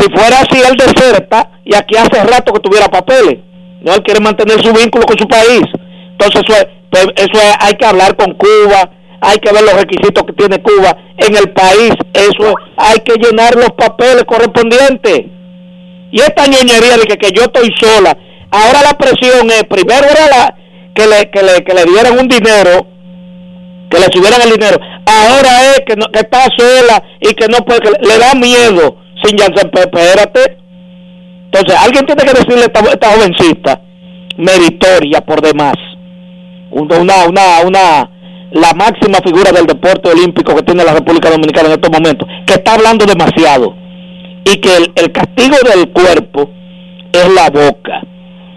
Si fuera así, él deserta y aquí hace rato que tuviera papeles. No, él quiere mantener su vínculo con su país. Entonces, eso, es, pues, eso es- hay que hablar con Cuba, hay que ver los requisitos que tiene Cuba en el país. Eso es- hay que llenar los papeles correspondientes. Y esta ñoñería de que, que yo estoy sola, ahora la presión es, primero era la, que, le, que, le, que le dieran un dinero, que le subieran el dinero, ahora es que, no, que está sola y que no puede, que le da miedo sin Janssen espérate. Entonces, alguien tiene que decirle a esta, esta jovencita, meritoria por demás, una, una, una, la máxima figura del deporte olímpico que tiene la República Dominicana en estos momentos, que está hablando demasiado y que el, el castigo del cuerpo es la boca.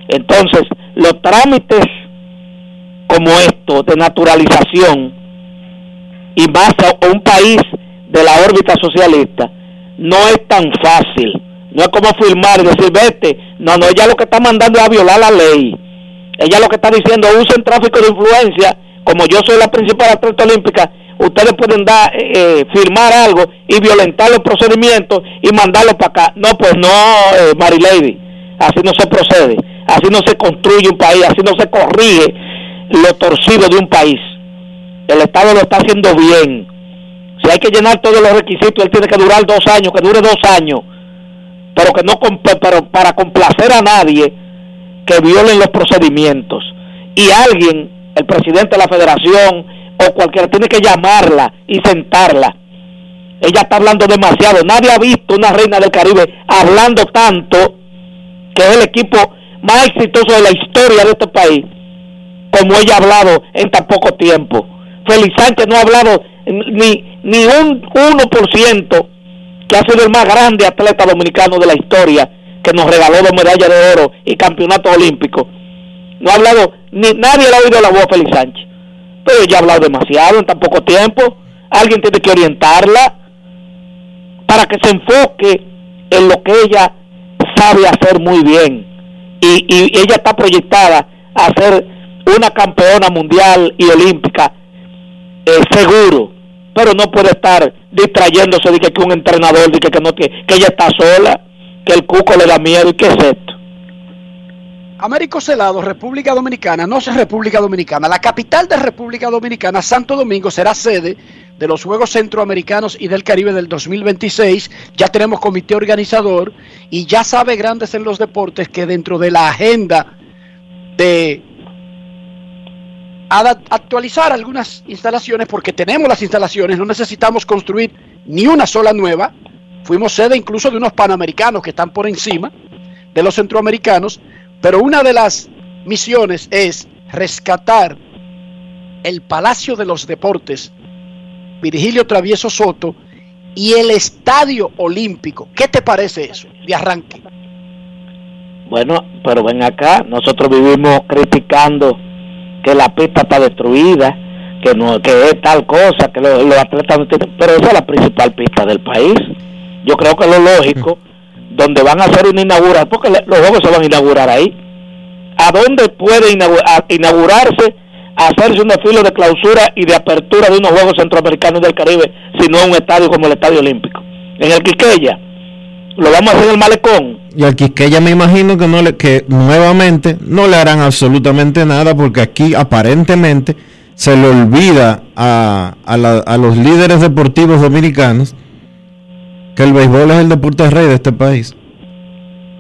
Entonces, los trámites como estos de naturalización y más a un país de la órbita socialista no es tan fácil. No es como firmar y decir, vete. No, no, ella lo que está mandando es a violar la ley. Ella lo que está diciendo, usen tráfico de influencia, como yo soy la principal atleta olímpica, ustedes pueden dar, eh, eh, firmar algo y violentar los procedimientos y mandarlo para acá. No, pues no, eh, Mary Lady, así no se procede, así no se construye un país, así no se corrige lo torcido de un país. El Estado lo está haciendo bien. Si hay que llenar todos los requisitos, él tiene que durar dos años, que dure dos años, pero que no pero para complacer a nadie que violen los procedimientos. Y alguien, el presidente de la federación o cualquiera, tiene que llamarla y sentarla. Ella está hablando demasiado. Nadie ha visto una reina del Caribe hablando tanto, que es el equipo más exitoso de la historia de este país, como ella ha hablado en tan poco tiempo. Félix Sánchez no ha hablado ni, ni un 1% que ha sido el más grande atleta dominicano de la historia, que nos regaló dos medallas de oro y campeonato olímpico. No ha hablado, ni nadie le ha oído la voz a Félix Sánchez. Pero ella ha hablado demasiado en tan poco tiempo. Alguien tiene que orientarla para que se enfoque en lo que ella sabe hacer muy bien. Y, y ella está proyectada a ser una campeona mundial y olímpica eh, seguro, pero no puede estar distrayéndose de que, que un entrenador dice que, no, que, que ella está sola, que el cuco le da miedo y qué es esto. Américo Celado, República Dominicana, no es República Dominicana, la capital de República Dominicana, Santo Domingo, será sede de los Juegos Centroamericanos y del Caribe del 2026. Ya tenemos comité organizador y ya sabe Grandes en los Deportes que dentro de la agenda de actualizar algunas instalaciones, porque tenemos las instalaciones, no necesitamos construir ni una sola nueva. Fuimos sede incluso de unos panamericanos que están por encima de los centroamericanos, pero una de las misiones es rescatar el Palacio de los Deportes, Virgilio Travieso Soto, y el Estadio Olímpico. ¿Qué te parece eso de arranque? Bueno, pero ven acá, nosotros vivimos criticando que la pista está destruida, que no que es tal cosa, que lo- los atletas no tienen, pero esa es la principal pista del país. Yo creo que lo lógico, donde van a hacer una inauguración, porque los juegos se van a inaugurar ahí. ¿A dónde puede inaugu- a- inaugurarse, hacerse un desfile de clausura y de apertura de unos Juegos Centroamericanos del Caribe, si no un estadio como el Estadio Olímpico? En el Quiqueya, lo vamos a hacer en el Malecón. Y al Quisqueya me imagino que no le, que nuevamente no le harán absolutamente nada porque aquí aparentemente se le olvida a, a la- a los líderes deportivos dominicanos que el béisbol es el deporte rey de este país.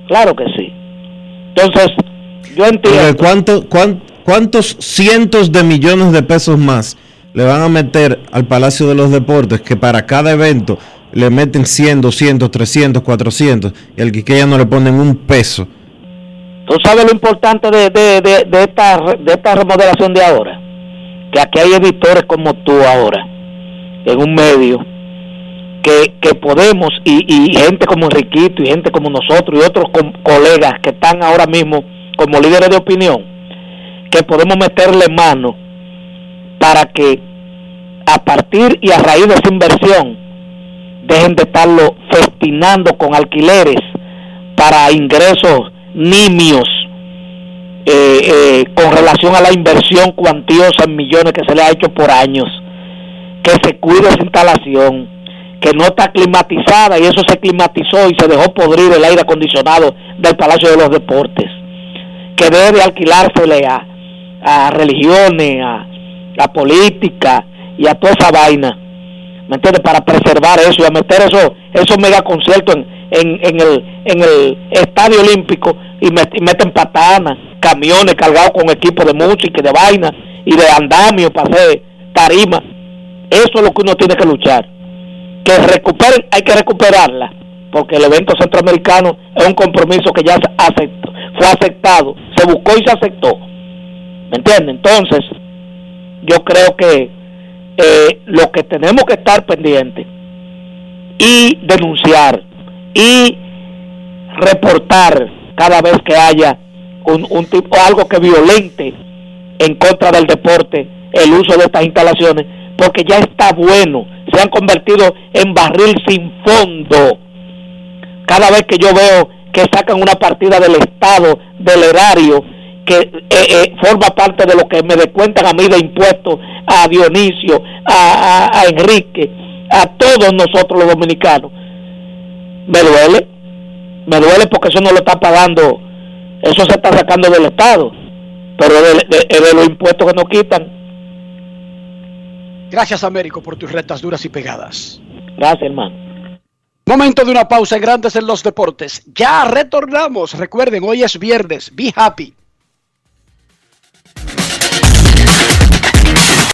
Claro que sí. Entonces, yo entiendo. ¿cuánto- cuán- ¿Cuántos cientos de millones de pesos más le van a meter al Palacio de los Deportes que para cada evento le meten 100, 200, 300, 400 y al Quisqueya no le ponen un peso? Tú sabes lo importante de, de, de, esta, de esta remodelación de ahora. Que aquí hay editores como tú ahora, en un medio, que, que podemos, y, y gente como Enriquito y gente como nosotros y otros colegas que están ahora mismo como líderes de opinión, que podemos meterle mano para que a partir y a raíz de esa inversión dejen de estarlo festinando con alquileres para ingresos nimios eh, eh, con relación a la inversión cuantiosa en millones que se le ha hecho por años, que se cuide esa instalación, que no está climatizada y eso se climatizó y se dejó podrir el aire acondicionado del Palacio de los Deportes, que debe alquilársele a, religiones, a, a política y a toda esa vaina, ¿me entiendes? Para preservar eso y a meter eso, esos megaconciertos en, en, en, el, en el estadio olímpico y, met- y meten patanas, camiones cargados con equipos de música y de vaina y de andamio para hacer tarima. Eso es lo que uno tiene que luchar. Que recuperen, hay que recuperarla, porque el evento centroamericano es un compromiso que ya aceptó, fue aceptado, se buscó y se aceptó. ¿Me entiendes? Entonces, yo creo que eh, lo que tenemos que estar pendientes y denunciar y reportar cada vez que haya un, un tipo algo que violente en contra del deporte el uso de estas instalaciones porque ya está bueno. Se han convertido en barril sin fondo. Cada vez que yo veo que sacan una partida del estado del erario que eh, eh, forma parte de lo que me descuentan a mí de impuestos a Dionisio a, a- a Enrique a todos nosotros los dominicanos me duele me duele porque eso no lo está pagando eso se está sacando del estado pero de, de- de los impuestos que nos quitan Gracias, Américo, por tus retas duras y pegadas. gracias hermano Momento de una pausa en Grandes en los Deportes. Ya retornamos. Recuerden, hoy es viernes. Be happy.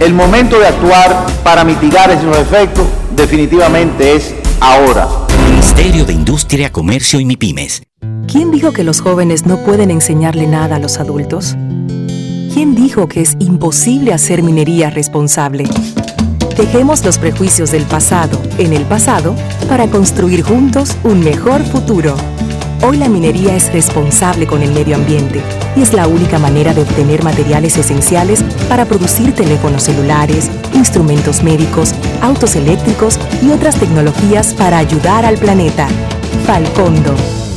El momento de actuar para mitigar esos efectos definitivamente es ahora. Ministerio de Industria, Comercio y MIPIMES. ¿Quién dijo que los jóvenes no pueden enseñarle nada a los adultos? ¿Quién dijo que es imposible hacer minería responsable? Dejemos los prejuicios del pasado en el pasado para construir juntos un mejor futuro. Hoy la minería es responsable con el medio ambiente y es la única manera de obtener materiales esenciales para producir teléfonos celulares, instrumentos médicos, autos eléctricos y otras tecnologías para ayudar al planeta. Falcondo,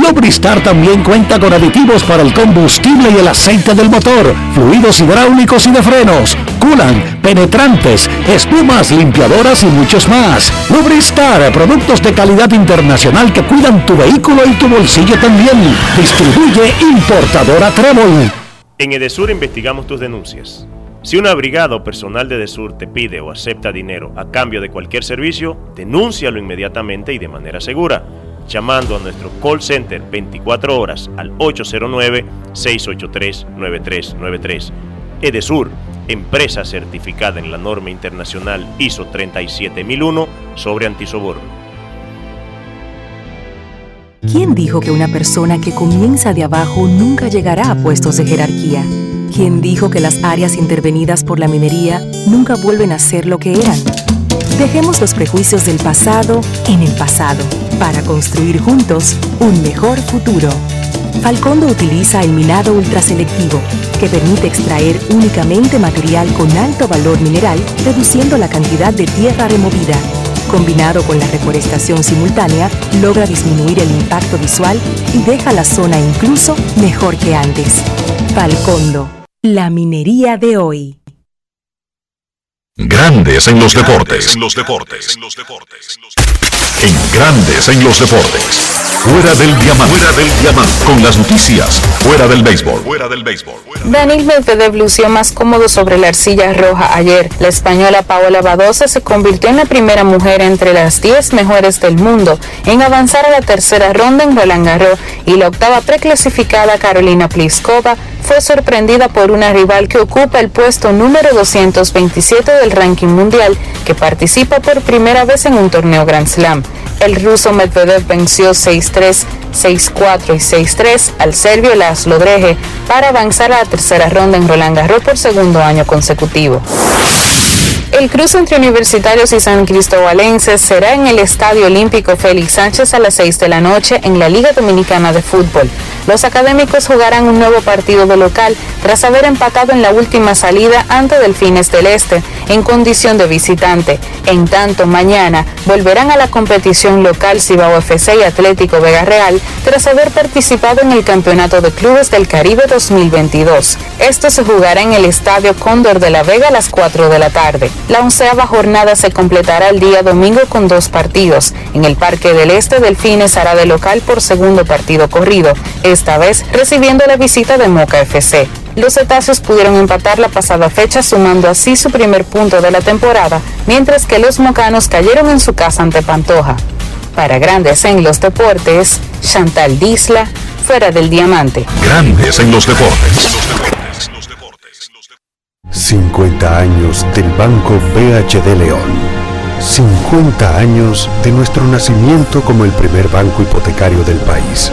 Lubristar también cuenta con aditivos para el combustible y el aceite del motor, fluidos hidráulicos y de frenos, culan, penetrantes, espumas, limpiadoras y muchos más. Lubristar, productos de calidad internacional que cuidan tu vehículo y tu bolsillo también. Distribuye importadora Trébol. En Edesur investigamos tus denuncias. Si una brigada o personal de Edesur te pide o acepta dinero a cambio de cualquier servicio, denúncialo inmediatamente y de manera segura, llamando a nuestro call center 24 horas al 809-683-9393. Edesur, empresa certificada en la norma internacional ISO 37001 sobre antisoborno. ¿Quién dijo que una persona que comienza de abajo nunca llegará a puestos de jerarquía? ¿Quién dijo que las áreas intervenidas por la minería nunca vuelven a ser lo que eran? Dejemos los prejuicios del pasado en el pasado para construir juntos un mejor futuro. Falcondo utiliza el minado ultraselectivo, que permite extraer únicamente material con alto valor mineral, reduciendo la cantidad de tierra removida. Combinado con la reforestación simultánea, logra disminuir el impacto visual y deja la zona incluso mejor que antes. Falcondo, la minería de hoy. Grandes en los deportes. En los deportes. En Grandes en los deportes. Fuera del diamante. Fuera del diamante. Con las noticias. Fuera del béisbol. Fuera del béisbol. Daniel Medvedev lució más cómodo sobre la arcilla roja ayer. La española Paola Badosa se convirtió en la primera mujer entre las 10 mejores del mundo en avanzar a la tercera ronda en Roland Garros y la octava preclasificada Carolina Pliskova fue sorprendida por una rival que ocupa el puesto número 227 del ranking mundial que participa por primera vez en un torneo Grand Slam. El ruso Medvedev venció 6-3, 6-4 y 6-3 al serbio Laszlo Dreje para avanzar a la tercera ronda en Roland Garros por segundo año consecutivo. El cruce entre Universitarios y San Cristobalenses será en el Estadio Olímpico Félix Sánchez a las 6 de la noche en la Liga Dominicana de Fútbol. Los académicos jugarán un nuevo partido de local tras haber empatado en la última salida ante Delfines del Este en condición de visitante. En tanto, mañana volverán a la competición local Cibao FC y Atlético Vega Real tras haber participado en el Campeonato de Clubes del Caribe 2022. Esto se jugará en el Estadio Cóndor de la Vega a las 4 de la tarde. La onceava jornada se completará el día domingo con dos partidos. En el Parque del Este, Delfines hará de local por segundo partido corrido, esta vez recibiendo la visita de Moca FC. Los cetáceos pudieron empatar la pasada fecha sumando así su primer punto de la temporada, mientras que los mocanos cayeron en su casa ante Pantoja. Para Grandes en los Deportes, Chantal Disla, fuera del diamante. Grandes en los deportes. 50 años del Banco BHD León. 50 años de nuestro nacimiento como el primer banco hipotecario del país,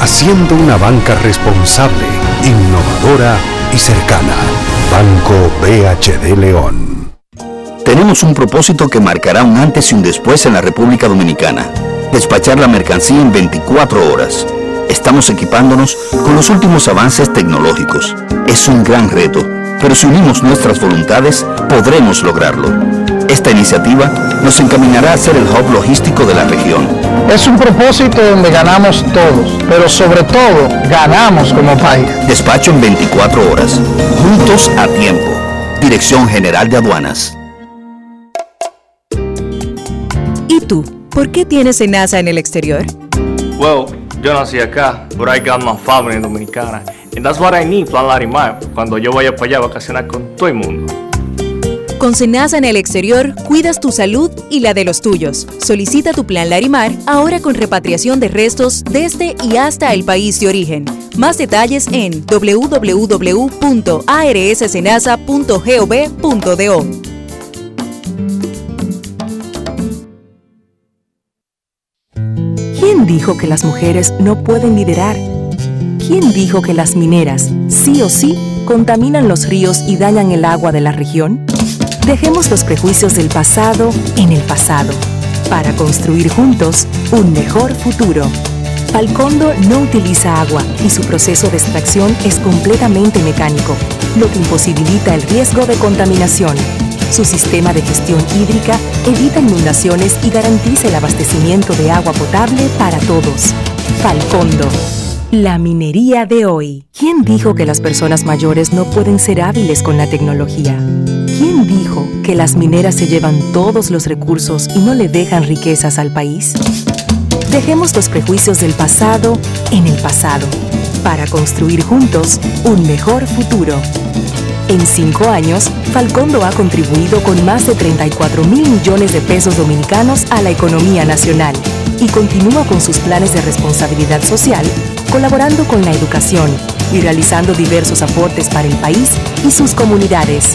haciendo una banca responsable, innovadora y cercana. Banco BHD León. Tenemos un propósito que marcará un antes y un después en la República Dominicana. Despachar la mercancía en 24 horas. Estamos equipándonos con los últimos avances tecnológicos. Es un gran reto, pero si unimos nuestras voluntades, podremos lograrlo. Esta iniciativa nos encaminará a ser el hub logístico de la región. Es un propósito donde ganamos todos, pero sobre todo ganamos como país. Despacho en 24 horas. Juntos a tiempo. Dirección General de Aduanas. ¿Y tú? ¿Por qué tienes enaza en el exterior? Well, yo nací acá, but I got my family dominicana. And that's what I need, Plan Larimar, cuando yo vaya para allá a vacacionar con todo el mundo. Con Senasa en el exterior, cuidas tu salud y la de los tuyos. Solicita tu plan Larimar ahora con repatriación de restos desde y hasta el país de origen. Más detalles en www.arssenasa.gov.do. ¿Quién dijo que las mujeres no pueden liderar? ¿Quién dijo que las mineras, sí o sí, contaminan los ríos y dañan el agua de la región? Dejemos los prejuicios del pasado en el pasado para construir juntos un mejor futuro. Falcondo no utiliza agua y su proceso de extracción es completamente mecánico, lo que imposibilita el riesgo de contaminación. Su sistema de gestión hídrica evita inundaciones y garantiza el abastecimiento de agua potable para todos. Falcondo. La minería de hoy. ¿Quién dijo que las personas mayores no pueden ser hábiles con la tecnología? ¿Quién dijo que las mineras se llevan todos los recursos y no le dejan riquezas al país? Dejemos los prejuicios del pasado en el pasado para construir juntos un mejor futuro. En cinco años, Falcondo ha contribuido con más de 34 mil millones de pesos dominicanos a la economía nacional, y continúa con sus planes de responsabilidad social, colaborando con la educación y realizando diversos aportes para el país y sus comunidades.